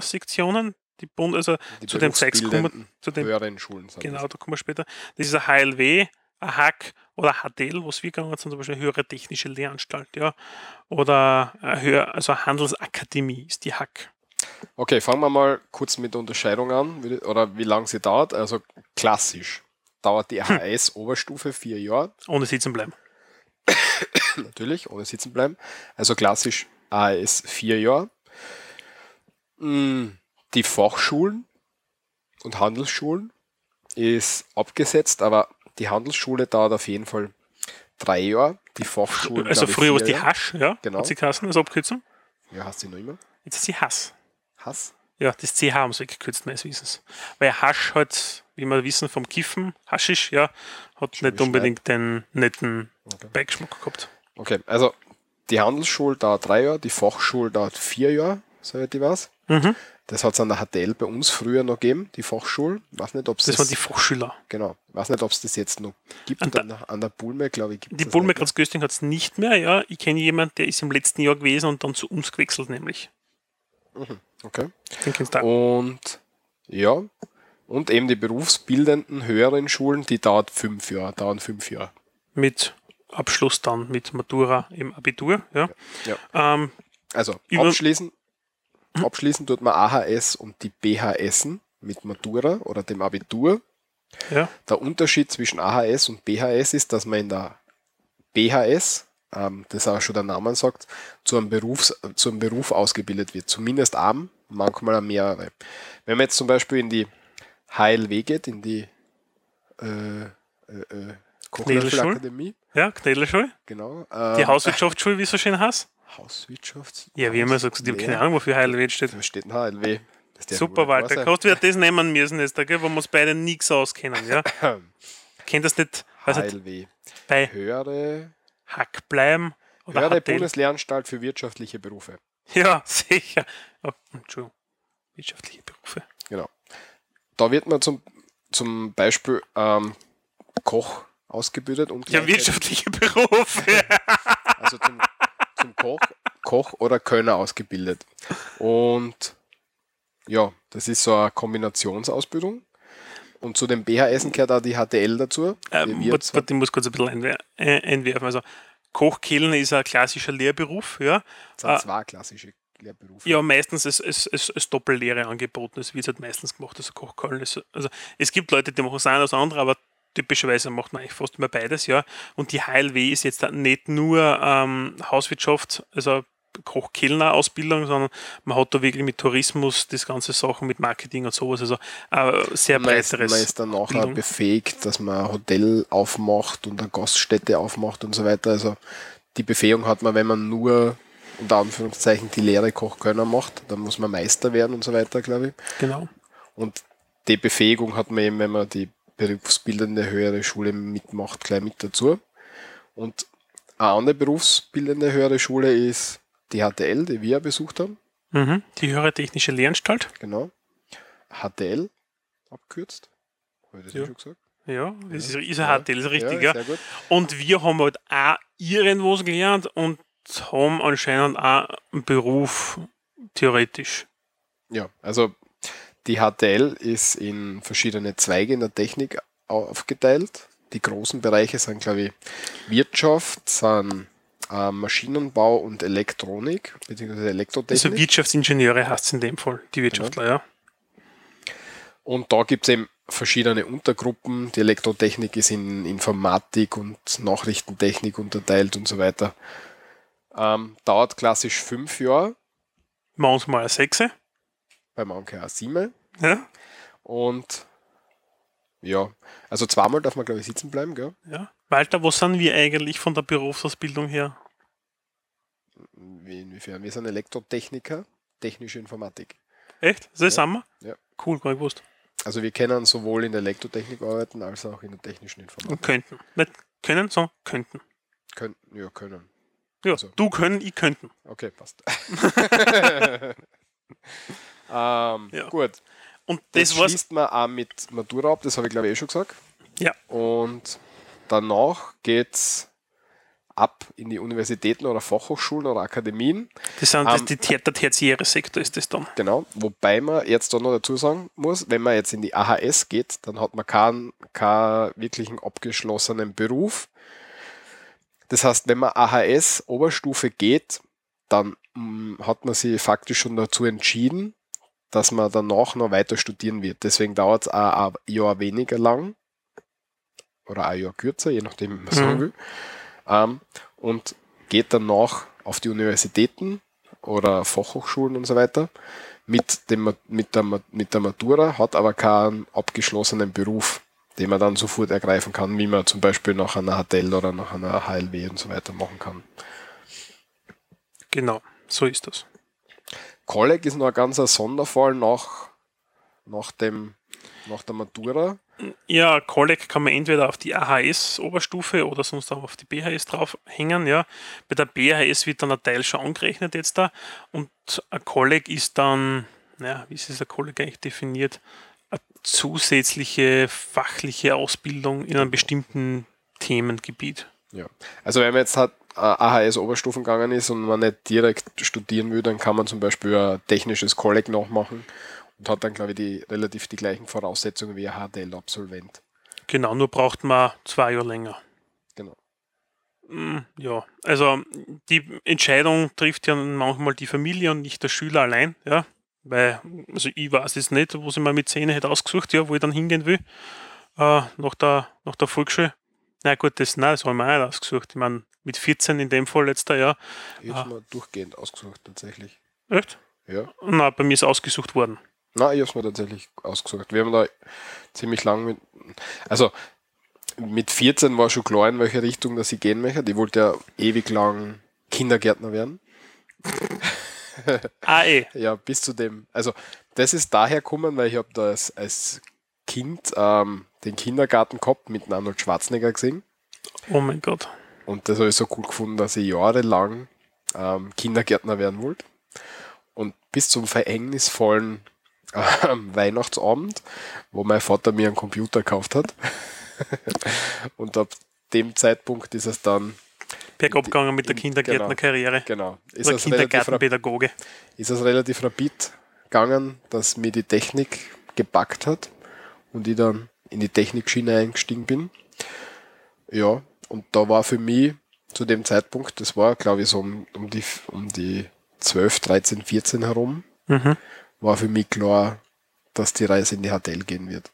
die Bund, also Die zu kommen wir, berufsbildenden zu dem, höheren Schulen sind genau, da kommen wir später. Das ist ein HLW, ein HAC oder HTL, was wir gegangen sind, zum Beispiel eine höhere technische Lehranstalt, ja. Oder eine höher, also eine Handelsakademie ist die HAC. Okay, fangen wir mal kurz mit der Unterscheidung an, oder wie lange sie dauert. Also klassisch dauert die HAS-Oberstufe vier Jahre, Ohne sitzen bleiben. natürlich, ohne sitzen bleiben. Also klassisch AS vier Jahre. Mm, Die Fachschulen und Handelsschulen ist abgesetzt, aber die Handelsschule dauert auf jeden Fall drei Jahre. Die Fachschulen. Also früher war es die. Hasch, ja, Genau. hat sie geheißen als Abkürzung. Ja, hast du noch immer? Jetzt ist sie Hass. Hass? Ja, das CH haben sie weggekürzt, meines Wissens. Weil Hasch halt, wie wir wissen vom Kiffen, Haschisch, ja, hat Schon nicht unbedingt den netten Okay. Beigeschmack gehabt. Okay, also die Handelsschule dauert drei Jahre, die Fachschule dauert vier Jahre, soweit ich weiß. Mhm. Das hat es an der HTL bei uns früher noch gegeben, die Fachschule. Weiß nicht, ob es Das waren die Fachschüler. genau, weiß nicht, ob es das jetzt noch gibt. An der, an der Bulme, glaube ich, gibt Die das Bulme nicht Graz Gösting hat es nicht mehr, ja. Ich kenne jemanden, der ist im letzten Jahr gewesen und dann zu uns gewechselt, nämlich. mehr. Okay. Den kennst du auch. Und ja, und eben die berufsbildenden höheren Schulen, die dauert fünf Jahre, dauern fünf Jahre. Mit Abschluss dann mit Matura im Abitur, ja. Ja. Ähm, Also abschließen, abschließen tut man AHS und die BHSen mit Matura oder dem Abitur. ja. Der Unterschied zwischen AHS und BHS ist, dass man in der BHS, ähm, das auch schon der Name sagt, zu einem, Berufs-, zu einem Beruf ausgebildet wird. Zumindest am, manchmal auch mehrere. Wenn man jetzt zum Beispiel in die HLW geht, in die äh, äh, äh, Kochlöffelakademie, Ja, Knädelschule. genau. Die ähm, Hauswirtschaftsschule, wie es so schön heißt. Hauswirtschaft. Ja, wie immer so gesagt, ich habe keine Ahnung, wofür HLW steht. Da steht ein HLW. Super, Walter. Kannst du wieder das nehmen müssen jetzt, gell, wo wir uns beide nichts auskennen, ja? (coughs) Kennt das nicht, HLW. bei Höhere, Hack bleiben oder höhere HTL? Bundeslehranstalt für wirtschaftliche Berufe. (laughs) Ja, sicher. Oh, Entschuldigung. Wirtschaftliche Berufe. Genau. Da wird man zum, zum Beispiel ähm, Koch ausgebildet und Ja, wirtschaftliche Berufe. (laughs) also zum, zum Koch, Koch oder Kölner ausgebildet. Und ja, das ist so eine Kombinationsausbildung. Und zu den BHS gehört auch die HTL dazu. die ähm, warte, zwar- warte, ich muss kurz ein bisschen äh, einwerfen. Also, Kochkellner ist ein klassischer Lehrberuf, ja. das sind zwei klassische Lehrberufe. Ja, meistens ist es ist, ist Doppellehre angeboten. Es wird halt meistens gemacht, also Kochköln ist. Also es gibt Leute, die machen es ein oder das andere, aber typischerweise macht man eigentlich fast immer beides, ja. Und die HLW ist jetzt nicht nur ähm, Hauswirtschaft, also Koch-Kellner-Ausbildung, sondern man hat da wirklich mit Tourismus das ganze Sachen mit Marketing und sowas, also äh, sehr breiteres. man ist dann nachher Bildung. befähigt, dass man ein Hotel aufmacht und eine Gaststätte aufmacht und so weiter. Also die Befähigung hat man, wenn man nur unter Anführungszeichen die Lehre Kochkönner macht, dann muss man Meister werden und so weiter, glaube ich. Genau. Und die Befähigung hat man eben, wenn man die berufsbildende höhere Schule mitmacht, gleich mit dazu. Und eine andere berufsbildende höhere Schule ist die HTL, die wir besucht haben. Mhm. Die höhere technische Lehranstalt. Genau. HTL abkürzt. Habe ich das Ja. schon gesagt? Ja, das ist, ist ein Ja. HTL, ist richtig, ja. ja. Sehr gut. Und wir haben halt auch irgendwas gelernt und haben anscheinend auch einen Beruf theoretisch. Ja, also die HTL ist in verschiedene Zweige in der Technik aufgeteilt. Die großen Bereiche sind, glaube ich, Wirtschaft, sind äh, Maschinenbau und Elektronik, beziehungsweise Elektrotechnik. Also Wirtschaftsingenieure heißt es in dem Fall, die Wirtschaftler, ja. Und da gibt es eben verschiedene Untergruppen. Die Elektrotechnik ist in Informatik und Nachrichtentechnik unterteilt und so weiter. Ähm, dauert klassisch fünf Jahre, Manchmal eine Sechse. bei manchen auch sieben. Ja, Und ja, also zweimal darf man, glaube ich, sitzen bleiben, gell? ja. Walter, wo sind wir eigentlich von der Berufsausbildung her? Wie, inwiefern? Wir sind Elektrotechniker, technische Informatik. Echt? Das Ja. sind wir? Ja. Cool, gar nicht gewusst. Also wir können sowohl in der Elektrotechnik arbeiten, als auch in der technischen Informatik. Und könnten. Nicht können, sondern könnten. Können, ja, können. Ja, Also. du können, ich könnten. Okay, passt. (laughs) (laughs) (laughs) ähm, Ja. Gut. Und Das, das, schließt man auch mit Matura ab, das habe ich glaube ich eh schon gesagt. Ja. Und danach geht es ab in die Universitäten oder Fachhochschulen oder Akademien. Das sind das, Ähm, die, der tertiäre Sektor ist das dann. Genau, wobei man jetzt da noch dazu sagen muss, wenn man jetzt in die AHS geht, dann hat man keinen, keinen wirklichen abgeschlossenen Beruf. Das heißt, wenn man AHS Oberstufe geht, dann mm, hat man sich faktisch schon dazu entschieden, dass man danach noch weiter studieren wird. Deswegen dauert es ein Jahr weniger lang oder ein Jahr kürzer, je nachdem, wie man sagen Mhm. will. Ähm, und geht danach auf die Universitäten oder Fachhochschulen und so weiter mit, dem, mit, der, mit der Matura, hat aber keinen abgeschlossenen Beruf, den man dann sofort ergreifen kann, wie man zum Beispiel nach einer HTL oder nach einer HLW und so weiter machen kann. Genau, so ist das. Kolleg ist noch ein ganzer Sonderfall nach, nach, dem, nach der Matura. Ja, Kolleg kann man entweder auf die AHS-Oberstufe oder sonst auch auf die BHS draufhängen. Ja. Bei der BHS wird dann ein Teil schon angerechnet jetzt da und ein Kolleg ist dann, naja, wie ist es ein Kolleg eigentlich definiert? Eine zusätzliche fachliche Ausbildung in einem bestimmten Themengebiet. Ja. Also wenn man jetzt hat, äh, AHS Oberstufen gegangen ist und man nicht direkt studieren will, dann kann man zum Beispiel ein technisches Kolleg nachmachen und hat dann, glaube ich, die, relativ die gleichen Voraussetzungen wie ein HTL-Absolvent. Genau, nur braucht man zwei Jahre länger. Genau. Mm, Ja, also die Entscheidung trifft ja manchmal die Familie und nicht der Schüler allein, ja. Weil, also ich weiß es nicht, wo ich mir mit Zähne hätte ausgesucht, ja, wo ich dann hingehen will, äh, nach, der, nach der Volksschule. Na gut, das, nein, das habe ich mir auch nicht ausgesucht. Ich meine, mit 14 in dem Fall letzter Jahr. Ich habe es mir durchgehend ausgesucht, tatsächlich. Echt? Ja. Na, bei mir ist ausgesucht worden. Nein, ich habe es mir tatsächlich ausgesucht. Wir haben da ziemlich lang mit. Also mit 14 war schon klar, in welche Richtung dass ich gehen möchte. Ich wollte ja ewig lang Kindergärtner werden. (laughs) Ah, eh. Ja, bis zu dem. Also, das ist daher gekommen, weil ich habe da als, als Kind ähm, den Kindergarten gehabt mit Arnold Schwarzenegger gesehen. Oh mein Gott. Und das habe ich so cool gefunden, dass ich jahrelang ähm, Kindergärtner werden wollte. Und bis zum verhängnisvollen (laughs) ähm, Weihnachtsabend, wo mein Vater mir einen Computer gekauft hat. (laughs) und ab dem Zeitpunkt ist es dann, Bergab gegangen mit der Genau. Kindergärtnerkarriere. genau, ist Oder Kindergartenpädagoge. ist es relativ rapid gegangen, dass mir die Technik gepackt hat und ich dann in die Technikschiene eingestiegen bin. Ja, und da war für mich zu dem Zeitpunkt, das war glaube ich so um, um, die, um die 12, 13, 14 herum, Mhm. war für mich klar, dass die Reise in die HTL gehen wird.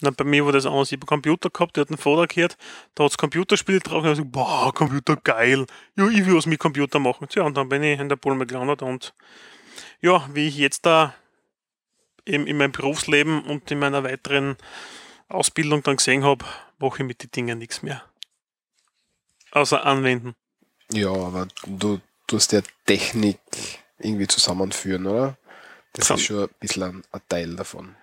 Na, bei mir war das anders. Ich habe einen Computer gehabt, der hat einen Vater gehört, da hat es Computerspiele drauf und ich habe gesagt, boah, Computer geil. Ja, ich will was mit Computer machen. Tja, und dann bin ich in der Bulme gelandet und ja, wie ich jetzt da eben in meinem Berufsleben und in meiner weiteren Ausbildung dann gesehen habe, mache ich mit den Dingen nichts mehr. Außer anwenden. Ja, aber du tust ja Technik irgendwie zusammenführen, oder? Das Kann- ist schon ein bisschen ein, ein Teil davon.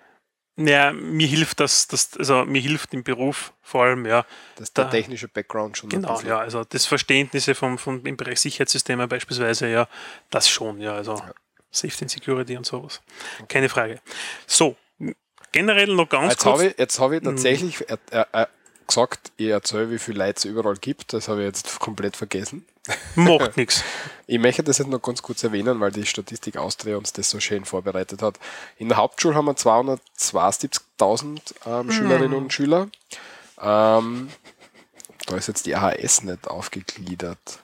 Ja, mir hilft das, das, also mir hilft im Beruf vor allem, ja, Das ist der Da- technische Background schon ein Genau, ja, also das Verständnisse vom, vom im Bereich Sicherheitssysteme beispielsweise, ja, das schon, ja, also Safety and Security und sowas. Keine Frage. So, generell noch ganz Jetzt kurz. habe ich, jetzt hab ich tatsächlich äh, äh, äh, gesagt, ich erzähle, wie viel Leute es überall gibt. Das habe ich jetzt komplett vergessen. Macht nichts. (laughs) Ich möchte das jetzt noch ganz kurz erwähnen, weil die Statistik Austria uns das so schön vorbereitet hat. In der Hauptschule haben wir 272.000 ähm, Schülerinnen und Schüler. Ähm, da ist jetzt die AHS nicht aufgegliedert.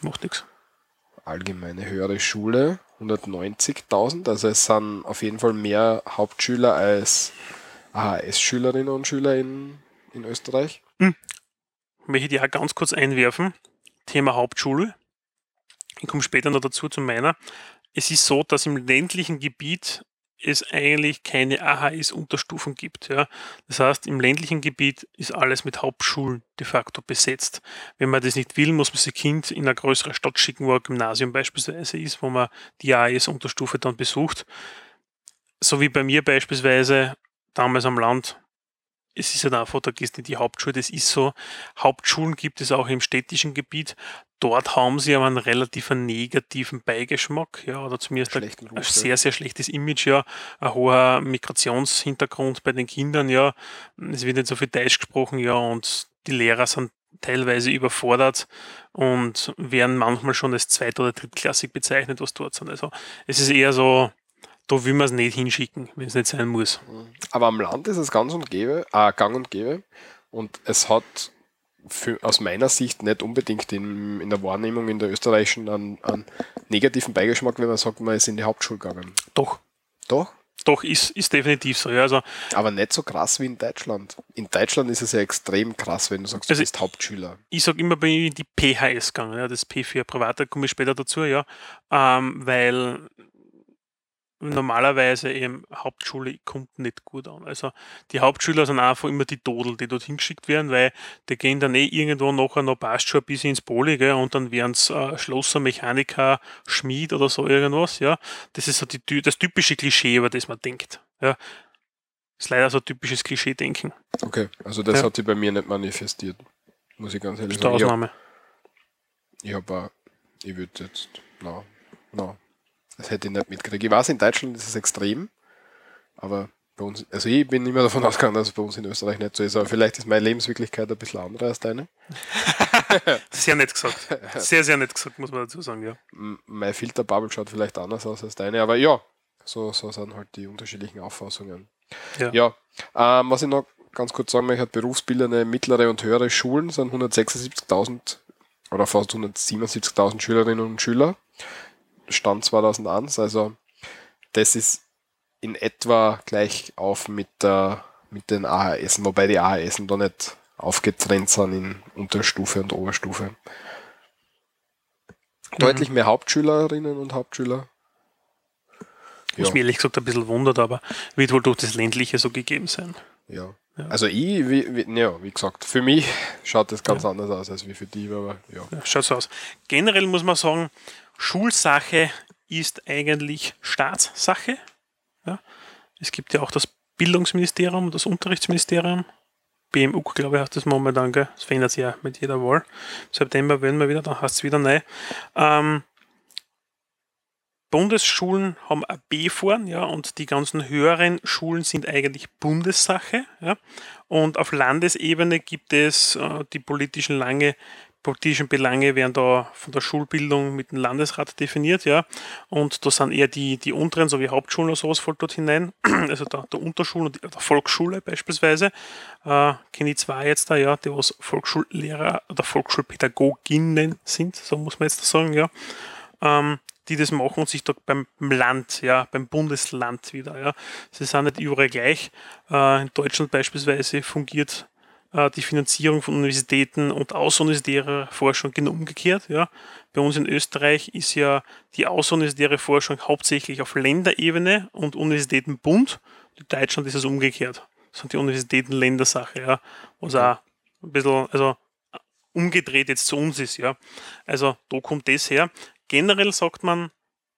Macht nichts. Allgemeine höhere Schule 190.000. Also es sind auf jeden Fall mehr Hauptschüler als AHS-Schülerinnen und Schüler in, in Österreich. Möchte ich die auch ganz kurz einwerfen. Thema Hauptschule. Ich komme später noch dazu zu meiner. Es ist so, dass im ländlichen Gebiet es eigentlich keine AHS-Unterstufen gibt. Ja. Das heißt, im ländlichen Gebiet ist alles mit Hauptschulen de facto besetzt. Wenn man das nicht will, muss man sein Kind in eine größere Stadt schicken, wo ein Gymnasium beispielsweise ist, wo man die AHS-Unterstufe dann besucht. So wie bei mir beispielsweise damals am Land. Es ist halt einfach, da gehst in die Hauptschule, das ist so. Hauptschulen gibt es auch im städtischen Gebiet. Dort haben sie aber einen relativ negativen Beigeschmack, ja, oder zumindest ein, ein sehr, sehr schlechtes Image, ja, ein hoher Migrationshintergrund bei den Kindern, ja. Es wird nicht so viel Deutsch gesprochen, ja, und die Lehrer sind teilweise überfordert und werden manchmal schon als zweit- oder drittklassig bezeichnet, was dort sind. Also es ist eher so, da will man es nicht hinschicken, wenn es nicht sein muss. Aber am Land ist es ganz und gäbe, äh, gang und gäbe. Und es hat für, aus meiner Sicht nicht unbedingt in, in der Wahrnehmung in der österreichischen einen, einen negativen Beigeschmack, wenn man sagt, man ist in die Hauptschule gegangen. Doch, Doch, doch, ist, ist definitiv so. Ja. Also aber nicht so krass wie in Deutschland. In Deutschland ist es ja extrem krass, wenn du sagst, du Also- bist Hauptschüler. ich sage immer, bin ich in die PHS gegangen, ja, das P für Private, komme ich später dazu, ja, ähm, weil normalerweise eben Hauptschule kommt nicht gut an. Also die Hauptschüler sind einfach immer die Todel, die dorthin geschickt werden, weil die gehen dann eh irgendwo nachher noch passt schon ein bisschen ins Poli, gell, und dann werden es äh, Schlosser, Mechaniker, Schmied oder so irgendwas, ja. Das ist so die, das typische Klischee, über das man denkt, ja. ist leider so ein typisches Klischee-Denken. Okay, also das Ja. hat sich bei mir nicht manifestiert. Muss ich ganz ehrlich Das ist die sagen. Hab- Ausnahme. Ich habe, ich würde jetzt, na, na, das hätte ich nicht mitgekriegt. Ich weiß, in Deutschland ist es extrem, aber bei uns, also ich bin immer davon (laughs) ausgegangen, dass es bei uns in Österreich nicht so ist, aber vielleicht ist meine Lebenswirklichkeit ein bisschen andere als deine. (laughs) Sehr nett gesagt. (laughs) Sehr, sehr nett gesagt, muss man dazu sagen, ja. Mein Filterbubble schaut vielleicht anders aus als deine, aber ja, so, so sind halt die unterschiedlichen Auffassungen. Ja. Ja, ähm, was ich noch ganz kurz sagen möchte, berufsbildende mittlere und höhere Schulen sind 176.000 oder fast 177.000 Schülerinnen und Schüler. Stand 2001, also das ist in etwa gleich auf mit, der, mit den AHS, wobei die AHS da nicht aufgetrennt sind in Unterstufe und Oberstufe. Deutlich mehr Hauptschülerinnen und Hauptschüler. Was Ja. mich ehrlich gesagt ein bisschen wundert, aber wird wohl durch das Ländliche so gegeben sein. Ja. Ja. Also ich, wie, wie, ja, wie gesagt, für mich schaut das ganz anders aus als wie für die, aber ja. Ja, schaut so aus. Generell muss man sagen, Schulsache ist eigentlich Staatssache. Ja. Es gibt ja auch das Bildungsministerium, das Unterrichtsministerium. BMU, glaube ich, heißt das momentan, gell? Das verändert sich ja mit jeder Wahl. Im September werden wir wieder, dann heißt es wieder neu. Ähm, Bundesschulen haben ein B vorn, ja, und die ganzen höheren Schulen sind eigentlich Bundessache, ja. Und auf Landesebene gibt es äh, die politischen lange politischen Belange werden da von der Schulbildung mit dem Landesrat definiert, ja. Und da sind eher die, die unteren, so wie Hauptschulen oder sowas, fällt dort hinein. (clears throat) Also der, der Unterschule und der Volksschule beispielsweise. Äh, Kenne ich zwei jetzt da, ja, die was Volksschullehrer oder Volksschulpädagoginnen sind, so muss man jetzt sagen, ja. Ähm, die das machen und sich dort beim Land, ja, beim Bundesland wieder, ja. Sie sind nicht überall gleich. Äh, in Deutschland beispielsweise fungiert die Finanzierung von Universitäten und außeruniversitärer Forschung genau umgekehrt. Ja. Bei uns in Österreich ist ja die außeruniversitäre Forschung hauptsächlich auf Länderebene und Universitätenbund. In Deutschland ist es umgekehrt. Das sind die Universitäten Ländersache, ja. Was auch ein bisschen, also umgedreht jetzt zu uns ist, ja. Also da kommt das her. Generell sagt man,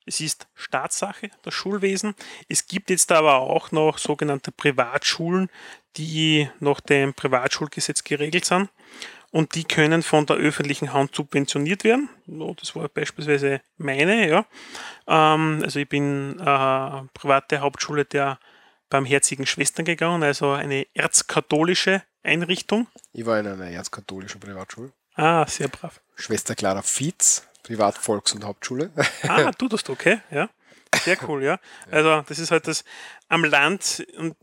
es ist Staatssache, das Schulwesen. Es gibt jetzt aber auch noch sogenannte Privatschulen, die nach dem Privatschulgesetz geregelt sind. Und die können von der öffentlichen Hand subventioniert werden. Das war beispielsweise meine, ja. Ähm, also ich bin äh, private Hauptschule der Barmherzigen Schwestern gegangen, also eine erzkatholische Einrichtung. Ich war in einer erzkatholischen Privatschule. Ah, sehr brav. Schwester Clara Fietz, Privat-, Volks- und Hauptschule. (laughs) Ah, du das, okay, ja. Sehr cool, ja. Also, das ist halt das am Land und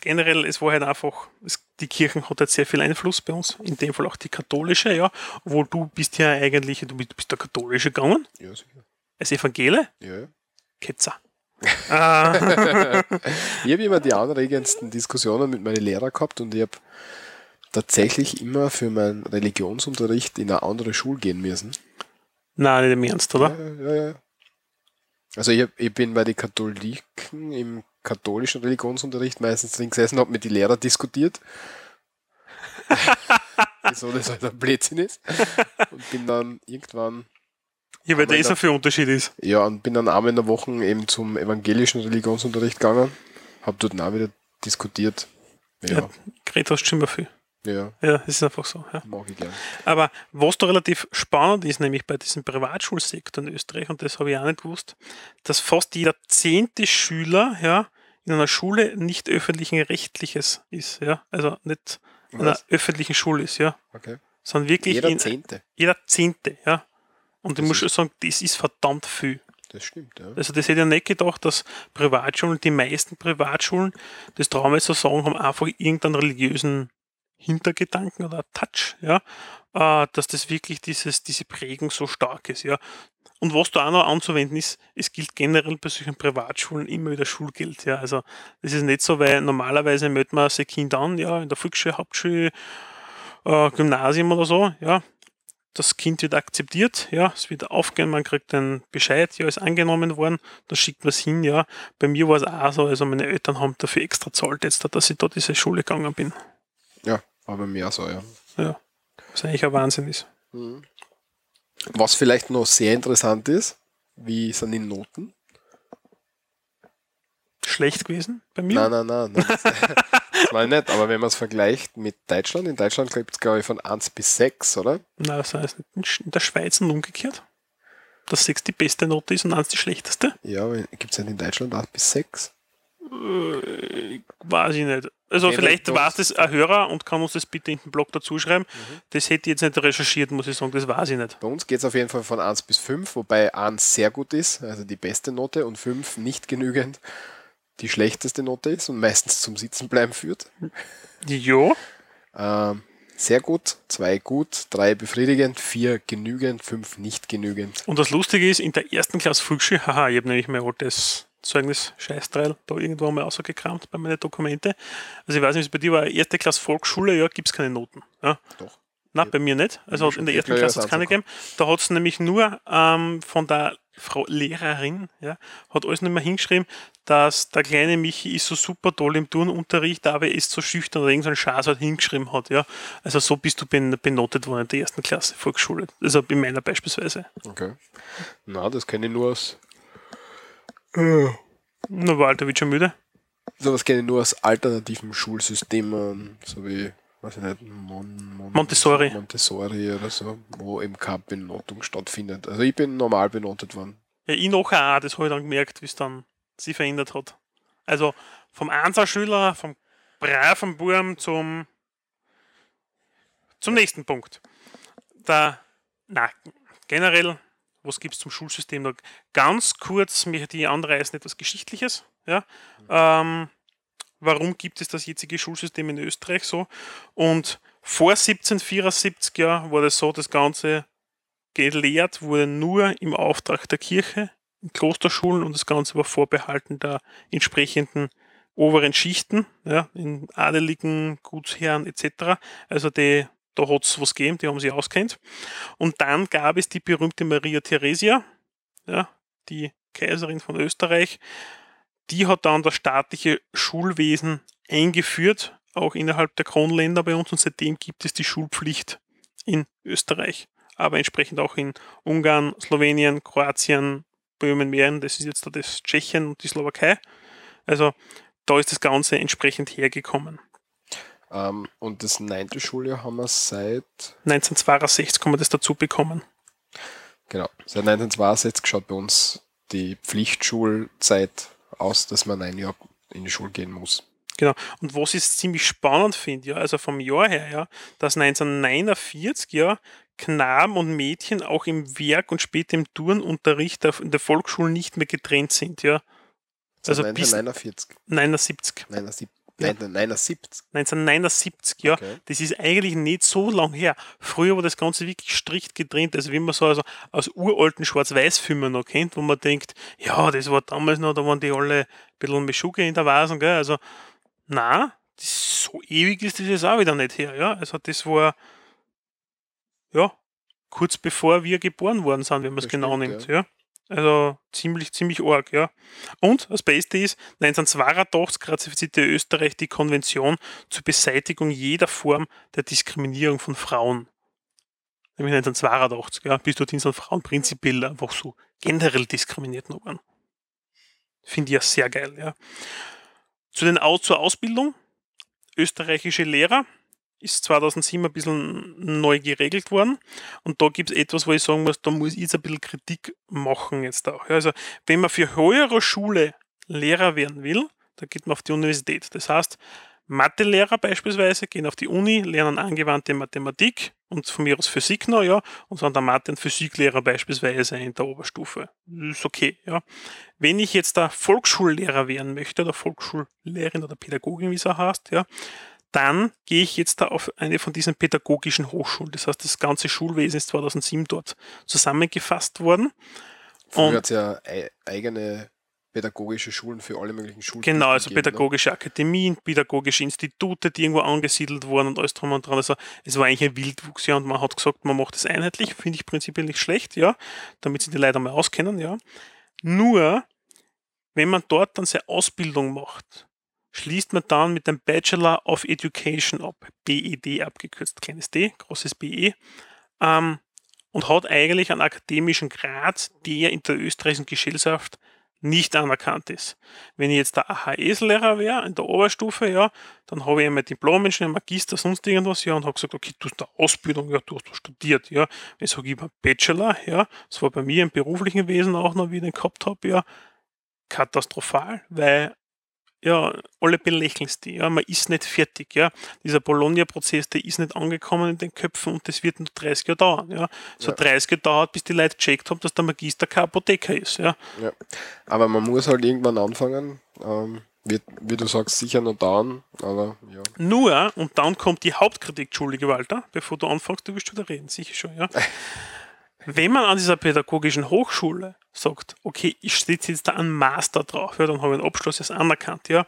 generell, es war halt einfach, es, die Kirchen hat halt sehr viel Einfluss bei uns, in dem Fall auch die katholische, ja. Obwohl du bist ja eigentlich, du bist, du bist der katholische gegangen, ja, sicher. als Evangele, Ja, ja. Ketzer. (laughs) ah, (laughs) Ich habe immer die anregendsten Diskussionen mit meinen Lehrern gehabt und ich habe tatsächlich immer für meinen Religionsunterricht in eine andere Schule gehen müssen. Nein, nicht im Ernst, oder? Ja, ja, ja. Also ich, ich bin bei den Katholiken im katholischen Religionsunterricht meistens drin gesessen, habe mit den Lehrern diskutiert. (laughs) Wieso das halt ein Blödsinn ist. Und bin dann irgendwann, Ja, weil da- ein für Unterschied ist. ja, und bin dann einmal in der Woche eben zum evangelischen Religionsunterricht gegangen. Habe dort auch wieder diskutiert. Ja, Ja. Geredet hast du schon immer viel. Ja, Ja, das ist einfach so. Ja. mag ich gern. Aber was da relativ spannend ist, nämlich bei diesem Privatschulsektor in Österreich, und das habe ich auch nicht gewusst, dass fast jeder zehnte Schüler ja, in einer Schule nicht öffentlichen Rechtliches ist. Ja? Also nicht in einer öffentlichen Schule ist. Ja? Okay. Sind wirklich Jeder in, Zehnte. jeder Zehnte, ja. Und ich Das muss ist- schon sagen, das ist verdammt viel. Das stimmt, ja. Also das hätte ich nicht gedacht, dass Privatschulen, die meisten Privatschulen, das wir jetzt so sagen, haben einfach irgendeinen religiösen Hintergedanken oder Touch, ja, äh, dass das wirklich dieses, diese Prägung so stark ist, ja. Und was da auch noch anzuwenden ist, es gilt generell bei solchen Privatschulen immer wieder Schulgeld, ja. Also das ist nicht so, weil normalerweise meldet man sein Kind an, ja, in der Volksschule, Hauptschule, äh, Gymnasium oder so, ja. Das Kind wird akzeptiert, ja, es wird aufgehen, man kriegt einen Bescheid, ja, ist angenommen worden, dann schickt man es hin, ja. Bei mir war es auch so, also meine Eltern haben dafür extra zahlt jetzt, dass ich da diese Schule gegangen bin. Ja, aber mehr so, ja. Ja, was eigentlich ein Wahnsinn ist. Was vielleicht noch sehr interessant ist, wie sind die Noten? Schlecht gewesen bei mir. Nein, nein, nein. nein. Das, das war nicht, aber wenn man es vergleicht mit Deutschland, in Deutschland gibt es, glaube ich, von 1 bis 6, oder? Nein, das heißt. In der Schweiz und umgekehrt. Dass 6 die beste Note ist und 1 die schlechteste. Ja, gibt es nicht in Deutschland 1 bis 6? Äh, weiß ich nicht. Also Okay, vielleicht das- weiß das ein Hörer und kann uns das bitte in den Blog dazu schreiben. Mhm. Das hätte ich jetzt nicht recherchiert, muss ich sagen, das weiß ich nicht. Bei uns geht es auf jeden Fall von 1 bis 5, wobei 1 sehr gut ist, also die beste Note, und 5 nicht genügend die schlechteste Note ist und meistens zum Sitzenbleiben führt. Ja, Ähm, sehr gut, 2 gut, 3 befriedigend, 4 genügend, 5 nicht genügend. und das Lustige ist, in der ersten Klasse Volksschule, (laughs) haha, ich habe nämlich mein altes Zeugnis Scheißteil da irgendwo mal rausgekramt bei meinen Dokumente. Also ich weiß nicht, bei dir war, erste Klasse Volksschule, ja, gibt es keine Noten. Ja. Doch. Nein, bei mir nicht. Also in der ersten Klasse hat es keine gegeben. Da hat es nämlich nur ähm, von der Frau Lehrerin, ja, hat alles nicht mehr hingeschrieben, dass der kleine Michi ist so super toll im Turnunterricht, aber er ist so schüchtern oder irgendein Schatz halt hingeschrieben hat, ja. Also so bist du ben- benotet worden in der ersten Klasse Volksschule. Also in meiner beispielsweise. Okay. Na, das kenne ich nur aus. Na, war Alter, wird schon müde. Sowas kenne ich nur aus alternativen Schulsystemen, so wie, weiß ich nicht, Mon, Mon, Montessori. Montessori oder so, wo eben keine Benotung stattfindet. Also ich bin normal benotet worden. Ja, ich noch auch, das habe ich dann gemerkt, wie es dann sich verändert hat. Also vom Einser-Schüler, vom braven Burm zum, zum nächsten Punkt. Da, na, generell, was gibt es zum Schulsystem noch? Ganz kurz möchte ich anreißen etwas Geschichtliches. Ja? Ähm, warum gibt es das jetzige Schulsystem in Österreich so? Und vor 1774 ja, war das so, das Ganze gelehrt wurde nur im Auftrag der Kirche, in Klosterschulen und das Ganze war vorbehalten der entsprechenden oberen Schichten, ja, in adeligen Gutsherren etc. Also die, da hat es was gegeben, die haben sich auskennt. Und dann gab es die berühmte Maria Theresia, ja, die Kaiserin von Österreich, die hat dann das staatliche Schulwesen eingeführt, auch innerhalb der Kronländer bei uns und seitdem gibt es die Schulpflicht in Österreich aber entsprechend auch in Ungarn, Slowenien, Kroatien, Böhmen, Mähren, das ist jetzt da das Tschechien und die Slowakei. Also da ist das Ganze entsprechend hergekommen. Ähm, und das neunte Schuljahr haben wir seit, 1962 kann man das dazu bekommen. genau, seit 1962 schaut bei uns die Pflichtschulzeit aus, dass man ein Jahr in die Schule gehen muss. Genau. Und was ich ziemlich spannend finde, ja, also vom Jahr her, ja, dass 1949 ja Knaben und Mädchen auch im Werk und später im Turnunterricht in der Volksschule nicht mehr getrennt sind, ja. Also bis 1949, 79. 79, Ja. 1979. 1979, ja. Okay. Das ist eigentlich nicht so lang her. Früher war das Ganze wirklich strikt getrennt, also wie man so also aus uralten Schwarz-Weiß-Filmen noch kennt, wo man denkt, ja, das war damals noch, da waren die alle ein bisschen Meschuge in der Vasen, gell? Also, na, so ewig ist das jetzt auch wieder nicht her, ja. Also das war, ja, kurz bevor wir geboren worden sind, wenn man es genau nimmt, ja. Also ziemlich, ziemlich arg, ja. Und das Beste ist, 1982 ratifizierte Österreich die Konvention zur Beseitigung jeder Form der Diskriminierung von Frauen. Nämlich 1982, ja. Bis dorthin sind Frauen prinzipiell einfach so generell diskriminiert worden. Finde ich ja sehr geil, ja. Zu den Aus zur Ausbildung. Österreichische Lehrer ist 2007 ein bisschen neu geregelt worden. Und da gibt es etwas, wo ich sagen muss, da muss ich jetzt ein bisschen Kritik machen jetzt auch. Also, wenn man für höhere Schule Lehrer werden will, da geht man auf die Universität. Das heißt, Mathelehrer beispielsweise gehen auf die Uni, lernen angewandte Mathematik und von mir aus Physik noch, ja, und sind der Mathe- und Physiklehrer beispielsweise in der Oberstufe. Ist okay, ja. Wenn ich jetzt der Volksschullehrer werden möchte oder Volksschullehrerin oder Pädagogin, wie es auch heißt, ja, dann gehe ich jetzt da auf eine von diesen pädagogischen Hochschulen. Das heißt, das ganze Schulwesen ist 2007 dort zusammengefasst worden. Früher hat es ja eigene pädagogische Schulen für alle möglichen Schulen. Genau, also gegeben, ne? pädagogische ne? Akademien, pädagogische Institute, die irgendwo angesiedelt wurden und alles drum und dran. Also es war eigentlich ein Wildwuchs, ja, und man hat gesagt, man macht es einheitlich, finde ich prinzipiell nicht schlecht, ja, damit sie die Leute mal auskennen, ja. Nur, wenn man dort dann seine Ausbildung macht, schließt man dann mit dem Bachelor of Education ab, BED abgekürzt, kleines D, großes BE, ähm, und hat eigentlich einen akademischen Grad, der in der österreichischen Gesellschaft nicht anerkannt ist. Wenn ich jetzt der AHS-Lehrer wäre in der Oberstufe, ja, dann habe ich mein Diplom, ein Magister, sonst irgendwas, ja, und habe gesagt, okay, du hast eine Ausbildung, ja, du hast studiert, ja. Wenn ich sage, ich Bachelor, ja, das war bei mir im beruflichen Wesen auch noch, wie ich den gehabt habe, ja, katastrophal, weil ja, alle belächeln es die. Ja, man ist nicht fertig. Ja. Dieser Bologna-Prozess, der ist nicht angekommen in den Köpfen und das wird nur 30 Jahre dauern. Ja. So ja. 30 Jahre dauert, bis die Leute gecheckt haben, dass der Magister kein Apotheker ist. Ja. ja. Aber man muss halt irgendwann anfangen. Ähm, wird, wie du sagst, sicher noch dauern, aber ja. Nur, und dann kommt die Hauptkritik, Entschuldige Walter, bevor du anfängst, du wirst wieder reden, sicher schon, ja. (laughs) Wenn man an dieser pädagogischen Hochschule sagt, okay, ich sitze jetzt da einen Master drauf, ja, dann habe ich einen Abschluss jetzt anerkannt, ja,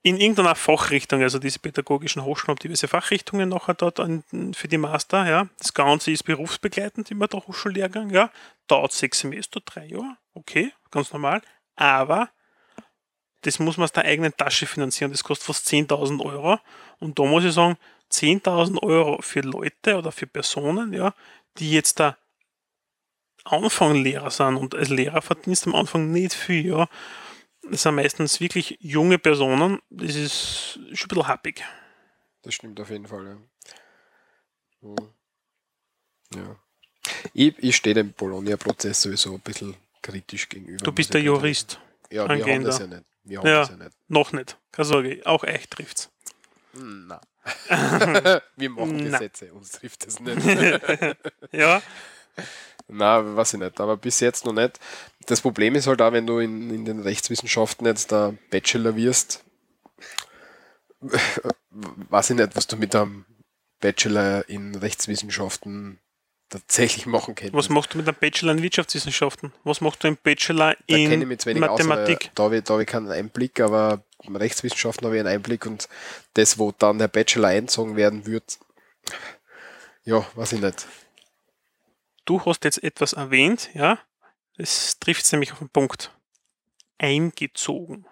in irgendeiner Fachrichtung, also diese pädagogischen Hochschulen haben diverse Fachrichtungen nachher dort an, für die Master, ja. Das Ganze ist berufsbegleitend, immer der Hochschullehrgang, ja. Dauert sechs Semester, drei Jahre, okay, ganz normal, aber das muss man aus der eigenen Tasche finanzieren, das kostet fast 10.000 Euro und da muss ich sagen, 10.000 Euro für Leute oder für Personen, ja, die jetzt da Anfang Lehrer sind und als Lehrer verdienst am Anfang nicht viel, ja. Das sind meistens wirklich junge Personen, das ist schon ein bisschen happig. Das stimmt auf jeden Fall, ja. Ja. Ich, ich stehe dem Bologna-Prozess sowieso ein bisschen kritisch gegenüber. Du bist der Jurist. Ja, wir haben das ja nicht. Wir haben ja, das ja nicht. Noch nicht. Keine Sorge, auch echt trifft's. Nein. (laughs) wir machen Gesetze, uns trifft es nicht. (laughs) ja. (laughs) Na, weiß ich nicht, aber bis jetzt noch nicht. Das Problem ist halt auch, wenn du in, in den Rechtswissenschaften jetzt der Bachelor wirst, (laughs) weiß ich nicht, was du mit einem Bachelor in Rechtswissenschaften tatsächlich machen könntest. Was machst du mit einem Bachelor in Wirtschaftswissenschaften? Was machst du im Bachelor da in Mathematik? Aus, da habe ich, da hab ich keinen Einblick, aber Rechtswissenschaften habe ich einen Einblick und das, wo dann der Bachelor einzogen werden wird, ja, weiß ich nicht du hast jetzt etwas erwähnt, ja, es trifft nämlich auf den Punkt. Eingezogen.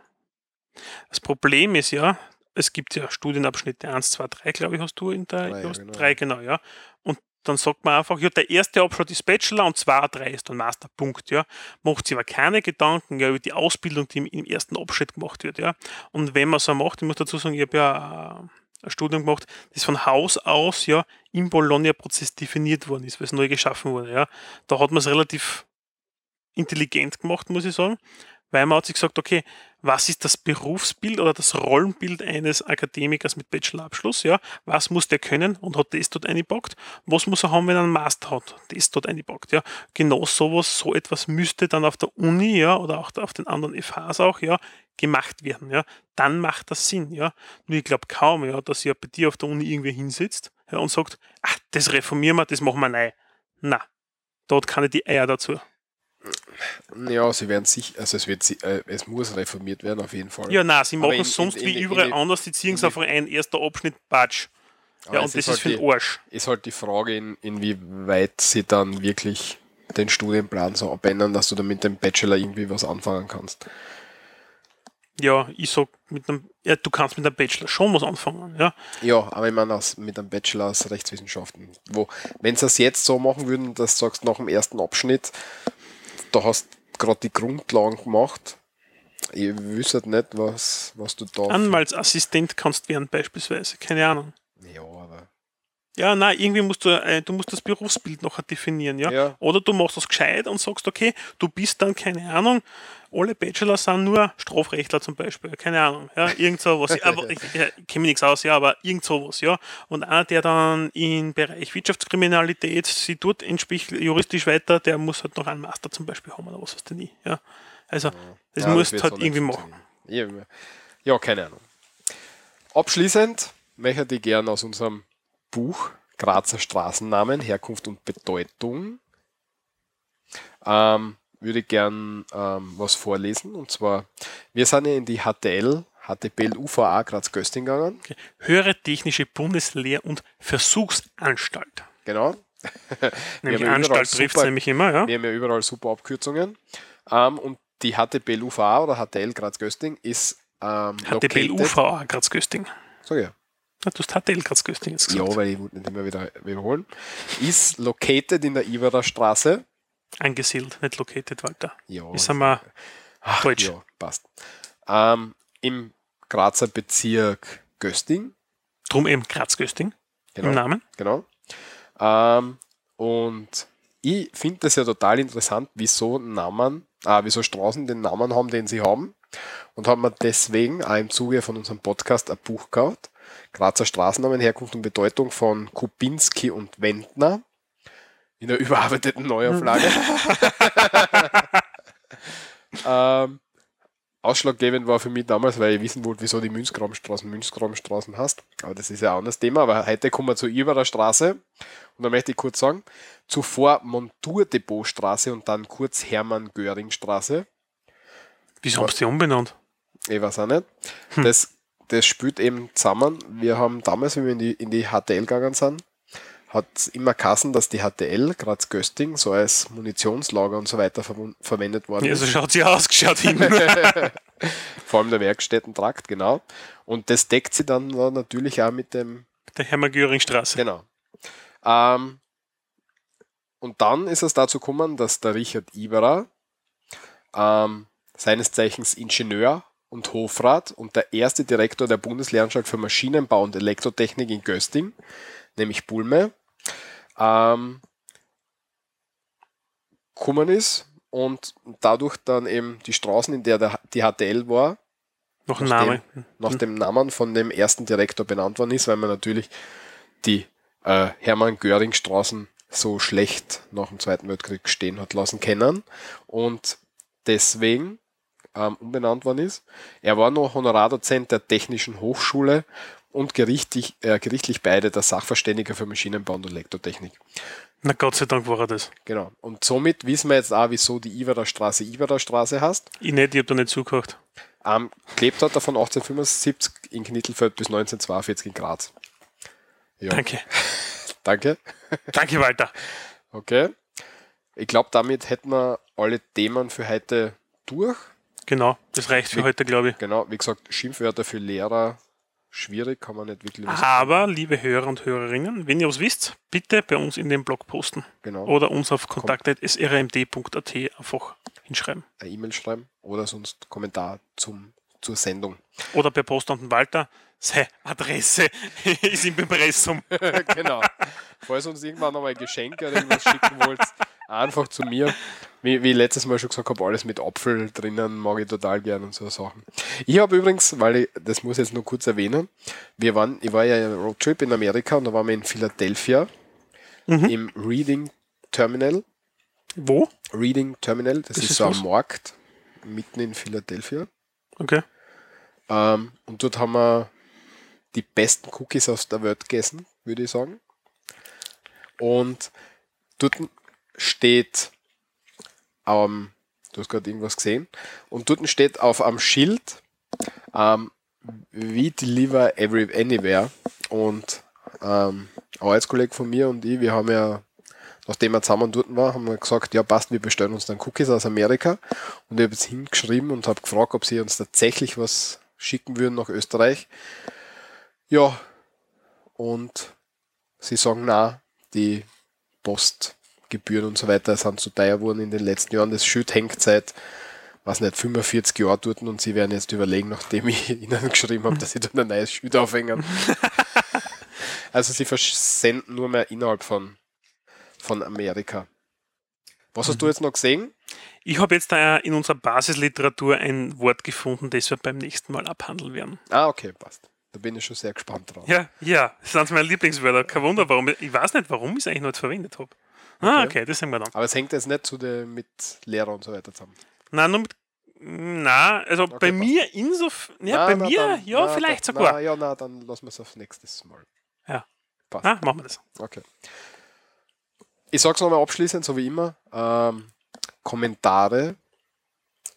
Das Problem ist ja, es gibt ja Studienabschnitte 1, 2, 3, glaube ich, hast du in der 3, ja, genau. 3 genau, ja. Und dann sagt man einfach, ja, der erste Abschnitt ist Bachelor und 2, 3 ist dann Master, Punkt, ja. Macht sich aber keine Gedanken ja, über die Ausbildung, die im, ersten Abschnitt gemacht wird, ja. Und wenn man so macht, ich muss dazu sagen, ich habe ja ein Studium gemacht, das von Haus aus ja im Bologna-Prozess definiert worden ist, weil es neu geschaffen wurde. Ja. Da hat man es relativ intelligent gemacht, muss ich sagen, weil man hat sich gesagt, okay, was ist das Berufsbild oder das Rollenbild eines Akademikers mit Bachelorabschluss, ja, was muss der können und hat das dort eingepackt, was muss er haben, wenn er einen Master hat, das dort eingepackt, ja, genau sowas, so etwas müsste dann auf der Uni, ja, oder auch auf den anderen FHs auch, ja, gemacht werden, ja, dann macht das Sinn, ja, nur ich glaube kaum, ja, dass ihr bei dir auf der Uni irgendwie hinsitzt, ja, und sagt, ach, das reformieren wir, das machen wir neu, na, dort kann ich die Eier dazu. Ja, sie werden sich, also es wird, äh, es muss reformiert werden auf jeden Fall. Ja, nein, sie machen es sonst in, in, wie überall in, anders, die ziehen es auf ein erster Abschnitt Batsch. Ja, und das ist, halt für den Arsch. Ist halt die Frage, in, inwieweit sie dann wirklich den Studienplan so abändern, dass du dann mit dem Bachelor irgendwie was anfangen kannst. Ja, ich sag, mit einem, ja, du kannst mit einem Bachelor schon was anfangen, ja. Ja, aber ich meine mit einem Bachelor aus Rechtswissenschaften. Wo, wenn sie das jetzt so machen würden, dass du sagst, nach dem ersten Abschnitt, da hast gerade die Grundlagen gemacht. Ich wüsste nicht, was, was du da. Anwaltsassistent kannst werden, beispielsweise. Keine Ahnung. Ja. Ja, nein, irgendwie musst du, äh, du musst das Berufsbild noch definieren, ja? Ja. Oder du machst das gescheit und sagst, okay, du bist dann, keine Ahnung, alle Bachelor sind nur Strafrechtler zum Beispiel, keine Ahnung, ja, irgend sowas. (laughs) aber ich, ich, ich kenne mich nichts aus, ja, aber irgend sowas, ja. Und einer, der dann im Bereich Wirtschaftskriminalität sie tut, entspricht juristisch weiter, der muss halt noch einen Master zum Beispiel haben oder was weißt du nie, ja. Also, das Ja, musst wird halt irgendwie machen. Ja, ja, keine Ahnung. Abschließend möchte ich gern aus unserem Buch Grazer Straßennamen, Herkunft und Bedeutung, ähm, würde ich gern ähm, was vorlesen. Und zwar, wir sind ja in die HTL, HTBL UVA Graz Gösting gegangen. Okay. Höhere Technische Bundeslehr- und Versuchsanstalt. Genau. (laughs) Nämlich Anstalt trifft es nämlich immer, ja. Wir haben ja überall super Abkürzungen. Ähm, und die HTBL UVA oder HTL Graz Gösting ist ähm, located- UVA Graz-Gösting. Ich ja. Ja, du hast HTL Graz-Gösting jetzt gesagt. Ja, weil ich wollte nicht immer wieder wiederholen. Ist located in der Iverer Straße. Angesiedelt, nicht located, Walter. Ja, Ist einmal Ach, Deutsch. Ja, passt. Ähm, Im Grazer Bezirk Gösting. drum eben Graz-Gösting Genau. im Namen. genau. Ähm, und ich finde das ja total interessant, wieso Namen, äh, wieso Straßen den Namen haben, den sie haben. Und haben wir deswegen auch im Zuge von unserem Podcast ein Buch gekauft. Grazer Straßennamen, Herkunft und Bedeutung von Kubinski und Wendner. In der überarbeiteten Neuauflage. (laughs) ähm, ausschlaggebend war für mich damals, weil ich wissen wollte, wieso die Münzgramstraßen Münzgramstraßen hast. Aber das ist ja ein anderes Thema. Aber heute kommen wir zur Iberer Straße. Und da möchte ich kurz sagen, zuvor Monturdepotstraße und dann kurz Hermann-Göring-Straße. Wieso haben sie die umbenannt? Ich weiß auch nicht. Das, das spielt eben zusammen. Wir haben damals, wenn wir in die, in die HTL gegangen sind, hat es immer Kassen, dass die HTL, Graz Gösting, so als Munitionslager und so weiter verwun- verwendet worden Ja, ist. so schaut sie aus, geschaut hin. (laughs) (laughs) Vor allem der Werkstättentrakt, genau. Und das deckt sie dann natürlich auch mit dem, Der Hermann-Göring-Straße. genau. Ähm, und dann ist es dazu gekommen, dass der Richard Iberer, ähm, seines Zeichens Ingenieur und Hofrat und der erste Direktor der Bundeslehranstalt für Maschinenbau und Elektrotechnik in Gösting, nämlich Bulme, ähm, gekommen ist und dadurch dann eben die Straßen, in der der, die HTL war, Nachdem- Name. nach dem Namen von dem ersten Direktor benannt worden ist, weil man natürlich die äh, Hermann-Göring-Straßen so schlecht nach dem Zweiten Weltkrieg stehen hat lassen können. Und deswegen ähm, umbenannt worden ist. Er war noch Honorardozent der Technischen Hochschule und gerichtlich, äh, gerichtlich beide der Sachverständiger für Maschinenbau und Elektrotechnik. Na Gott sei Dank war er das. Genau. Und somit wissen wir jetzt auch, wieso die Iverer Straße Iverer Straße heißt. Ich nicht, ich habe da nicht zugehört. Ähm, gelebt hat er von 1875 in Knittelfeld bis 1942 in Graz. Ja, Danke. (laughs) danke. Danke, Walter. Okay. Ich glaube, damit hätten wir alle Themen für heute durch. Genau, das reicht für Wie- heute, glaube ich. Genau, wie gesagt, Schimpfwörter für Lehrer schwierig, kann man nicht wirklich was Aber, liebe Hörer und Hörerinnen, wenn ihr was wisst, bitte bei uns in den Blog posten. Genau. Oder uns auf kontakt.srmd.at einfach hinschreiben. eine E-Mail schreiben oder sonst Kommentar zum, zur Sendung. Oder per Post an den Walter. Seine Adresse (laughs) ist im Impressum. (laughs) genau. Falls uns irgendwann noch mal ein Geschenk oder irgendwas schicken wollt, einfach zu mir. Wie, wie ich letztes Mal schon gesagt habe, alles mit Apfel drinnen mag ich total gern und so Sachen. Ich habe übrigens, weil ich, das muss ich jetzt nur kurz erwähnen, wir waren, ich war ja im Roadtrip in Amerika und da waren wir in Philadelphia im Reading Terminal. Wo? Reading Terminal, das, ist, ist so ein Markt mitten in Philadelphia. Okay. Ähm, und dort haben wir die besten Cookies aus der Welt gegessen, würde ich sagen. Und dort steht, ähm, du hast gerade irgendwas gesehen, und dort steht auf einem Schild, ähm, we deliver every, anywhere. Und ähm, ein Arbeitskollege von mir und ich, wir haben ja, nachdem wir zusammen dort waren, haben wir gesagt, ja passt, wir bestellen uns dann Cookies aus Amerika. Und ich habe jetzt hingeschrieben und habe gefragt, ob sie uns tatsächlich was schicken würden nach Österreich. Ja, und sie sagen, na, die Postgebühren und so weiter sind zu teuer geworden in den letzten Jahren. Das Schild hängt seit, was nicht, 45 Jahren dort und sie werden jetzt überlegen, nachdem ich (laughs) ihnen geschrieben habe, dass sie dort ein neues Schild aufhängen. (laughs) Also sie versenden nur mehr innerhalb von, von Amerika. Was hast du jetzt noch gesehen? Ich habe jetzt da in unserer Basisliteratur ein Wort gefunden, das wir beim nächsten Mal abhandeln werden. Ah, okay, passt. Da bin ich schon sehr gespannt drauf. Ja, ja, das sind meine Lieblingswörter. Kein Wunder, warum. Ich weiß nicht, warum ich es eigentlich noch nicht verwendet habe. Ah, okay, das sehen wir dann. Aber es hängt jetzt nicht zu der, mit Lehrer und so weiter zusammen. Nein, nur mit. Nein, also bei passt. mir insofern. Ja, Na, bei na, mir, dann- ja, na, vielleicht dann, sogar. Na, ja, na, dann lassen wir es auf nächstes Mal. Ja. Passt. Ah, machen wir das. Okay. Ich sage es nochmal abschließend, so wie immer. Ähm, Kommentare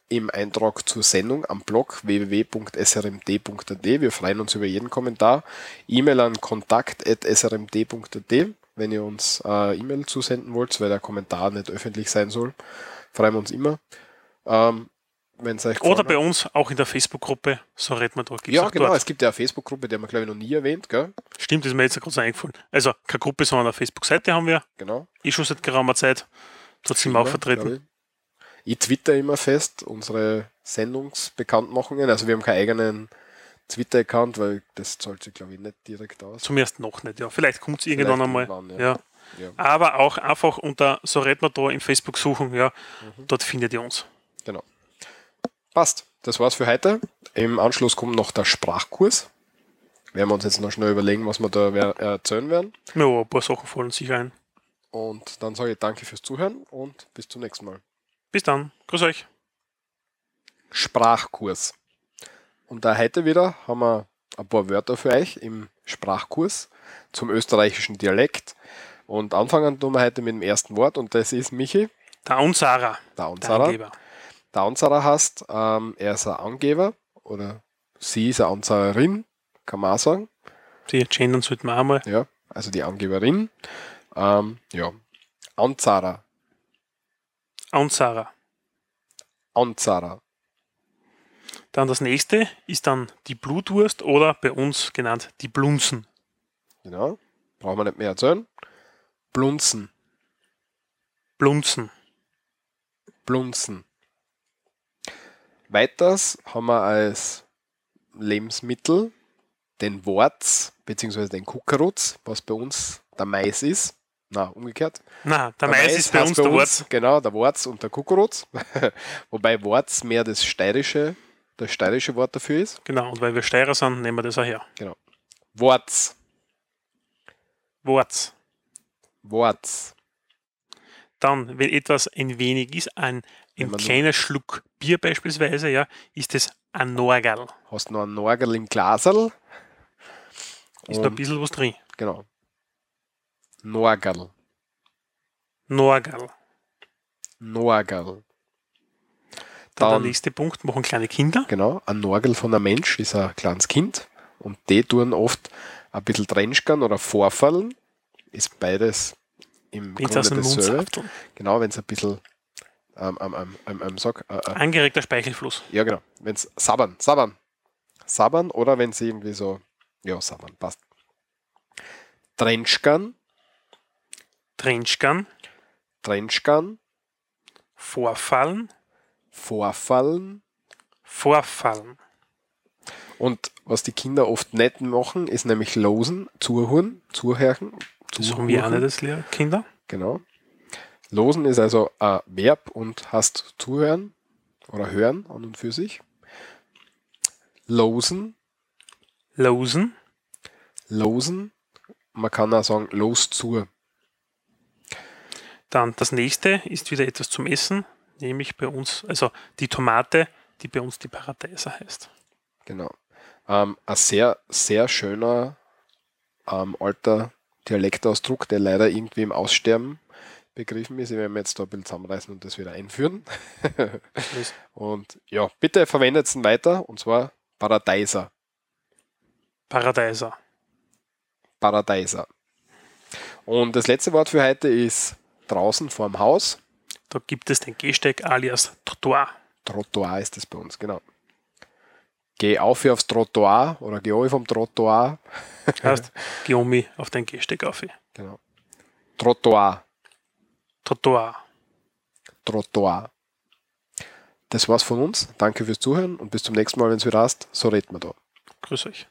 im Eintrag zur Sendung am Blog www.srmd.at. Wir freuen uns über jeden Kommentar. E-Mail an kontakt.srmd.at, wenn ihr uns äh, E-Mail zusenden wollt, weil der Kommentar nicht öffentlich sein soll. Freuen wir uns immer. Ähm, wenn es euch Oder bei hat. uns auch in der Facebook-Gruppe, so redet man. Gibt's Ja, genau. dort. Es gibt ja eine Facebook-Gruppe, die haben wir, glaube ich, noch nie erwähnt. Gell? Stimmt, das ist mir jetzt gerade so eingefallen. Also keine Gruppe, sondern eine Facebook-Seite haben wir. Genau. Eh schon seit geraumer Zeit. Dort sind wir auch vertreten. Ich. ich twitter immer fest unsere Sendungsbekanntmachungen. Also wir haben keinen eigenen Twitter-Account, weil das zahlt sich, glaube ich, nicht direkt aus. Zum ersten noch nicht, ja. Vielleicht kommt es irgendwann einmal. irgendwann, ja. Ja. Aber auch einfach unter so redet man da im Facebook suchen, ja. Mhm. Dort findet ihr uns. Genau. Passt. Das war's für heute. Im Anschluss kommt noch der Sprachkurs. Werden wir uns jetzt noch schnell überlegen, was wir da wer- erzählen werden. Ja, ein paar Sachen fallen sicher ein. Und dann sage ich danke fürs Zuhören und bis zum nächsten Mal. Bis dann. Grüß euch. Sprachkurs. Und da heute wieder haben wir ein paar Wörter für euch im Sprachkurs zum österreichischen Dialekt. Und anfangen tun wir heute mit dem ersten Wort und das ist Michi, Der Unsara. der Anzara. Anzara heißt, ähm, er ist ein Angeber oder sie ist eine Anzarerin, kann man auch sagen. Die gendern sollten wir auch mal. Ja, also die Angeberin. Ähm, ja. Anzara. Unsara. Anzara. Dann das nächste ist dann die Blutwurst oder bei uns genannt die Blunzen. Genau. Brauchen wir nicht mehr erzählen. Blunzen. Blunzen. Blunzen. Weiters haben wir als Lebensmittel den Worz bzw. den Kuckerutz, was bei uns der Mais ist. Na, umgekehrt. Na, der Mais ist bei uns der Wort. Genau, der Worz und der Kuckerutz. (laughs) Wobei Worz mehr das steirische, das steirische Wort dafür ist. Genau, und weil wir Steirer sind, nehmen wir das auch her. Worz. Worts. Worz. Dann, wenn etwas ein wenig ist, ein, ein kleiner Schluck Bier beispielsweise, ja, ist es ein Norgal. Hast noch einen Norgel im Glaserl. Ist noch ein bisschen was drin. Genau. Norgel. Norgal. Norgel. Dann, Dann- der nächste Punkt, machen kleine Kinder. Genau, ein Norgel von einem Mensch ist ein kleines Kind und die tun oft ein bisschen Trenschkern oder Vorfallen. Ist beides im Wenn sie aus Grunde dasselbe. Genau, wenn es ein bisschen ähm, ähm, ähm, ähm, ähm, sag, äh, äh, Angeregter Speichelfluss. ja genau, wenn es sabbern, sabbern, sabbern oder wenn sie irgendwie so, ja sabbern, passt. Trenschkern, Trenchkan, Trenschkern, Vorfallen, Vorfallen Vorfallen. und was die Kinder oft nicht machen, ist nämlich losen, zuhören, zuhören. Das haben wir auch nicht als Lehrer- Kinder. Genau. Losen ist also ein Verb und hast zuhören oder hören an und für sich. Losen, Losen, losen. Man kann auch sagen, los zu. Dann das nächste ist wieder etwas zum Essen, nämlich bei uns, also die Tomate, die bei uns die Paradeiser heißt. Genau. Ähm, ein sehr, sehr schöner ähm, alter Dialektausdruck, der leider irgendwie im Aussterben begriffen ist. Ich werde mir jetzt da ein bisschen zusammenreißen und das wieder einführen. (laughs) Und ja, bitte verwendet es weiter und zwar Paradeiser. Paradeiser. Paradeiser. Und das letzte Wort für heute ist draußen vorm Haus. Da gibt es den Gehsteig alias Trottoir. Trottoir ist das bei uns, genau. Geh auf aufs Trottoir oder geh auf vom Trottoir. Heißt, (laughs) geh um auf den Gehsteig auf. Genau. Trottoir. Trottoir. Trottoir. Das war's von uns. Danke fürs Zuhören und bis zum nächsten Mal, wenn es wieder hast. So reden wir da. Grüß euch.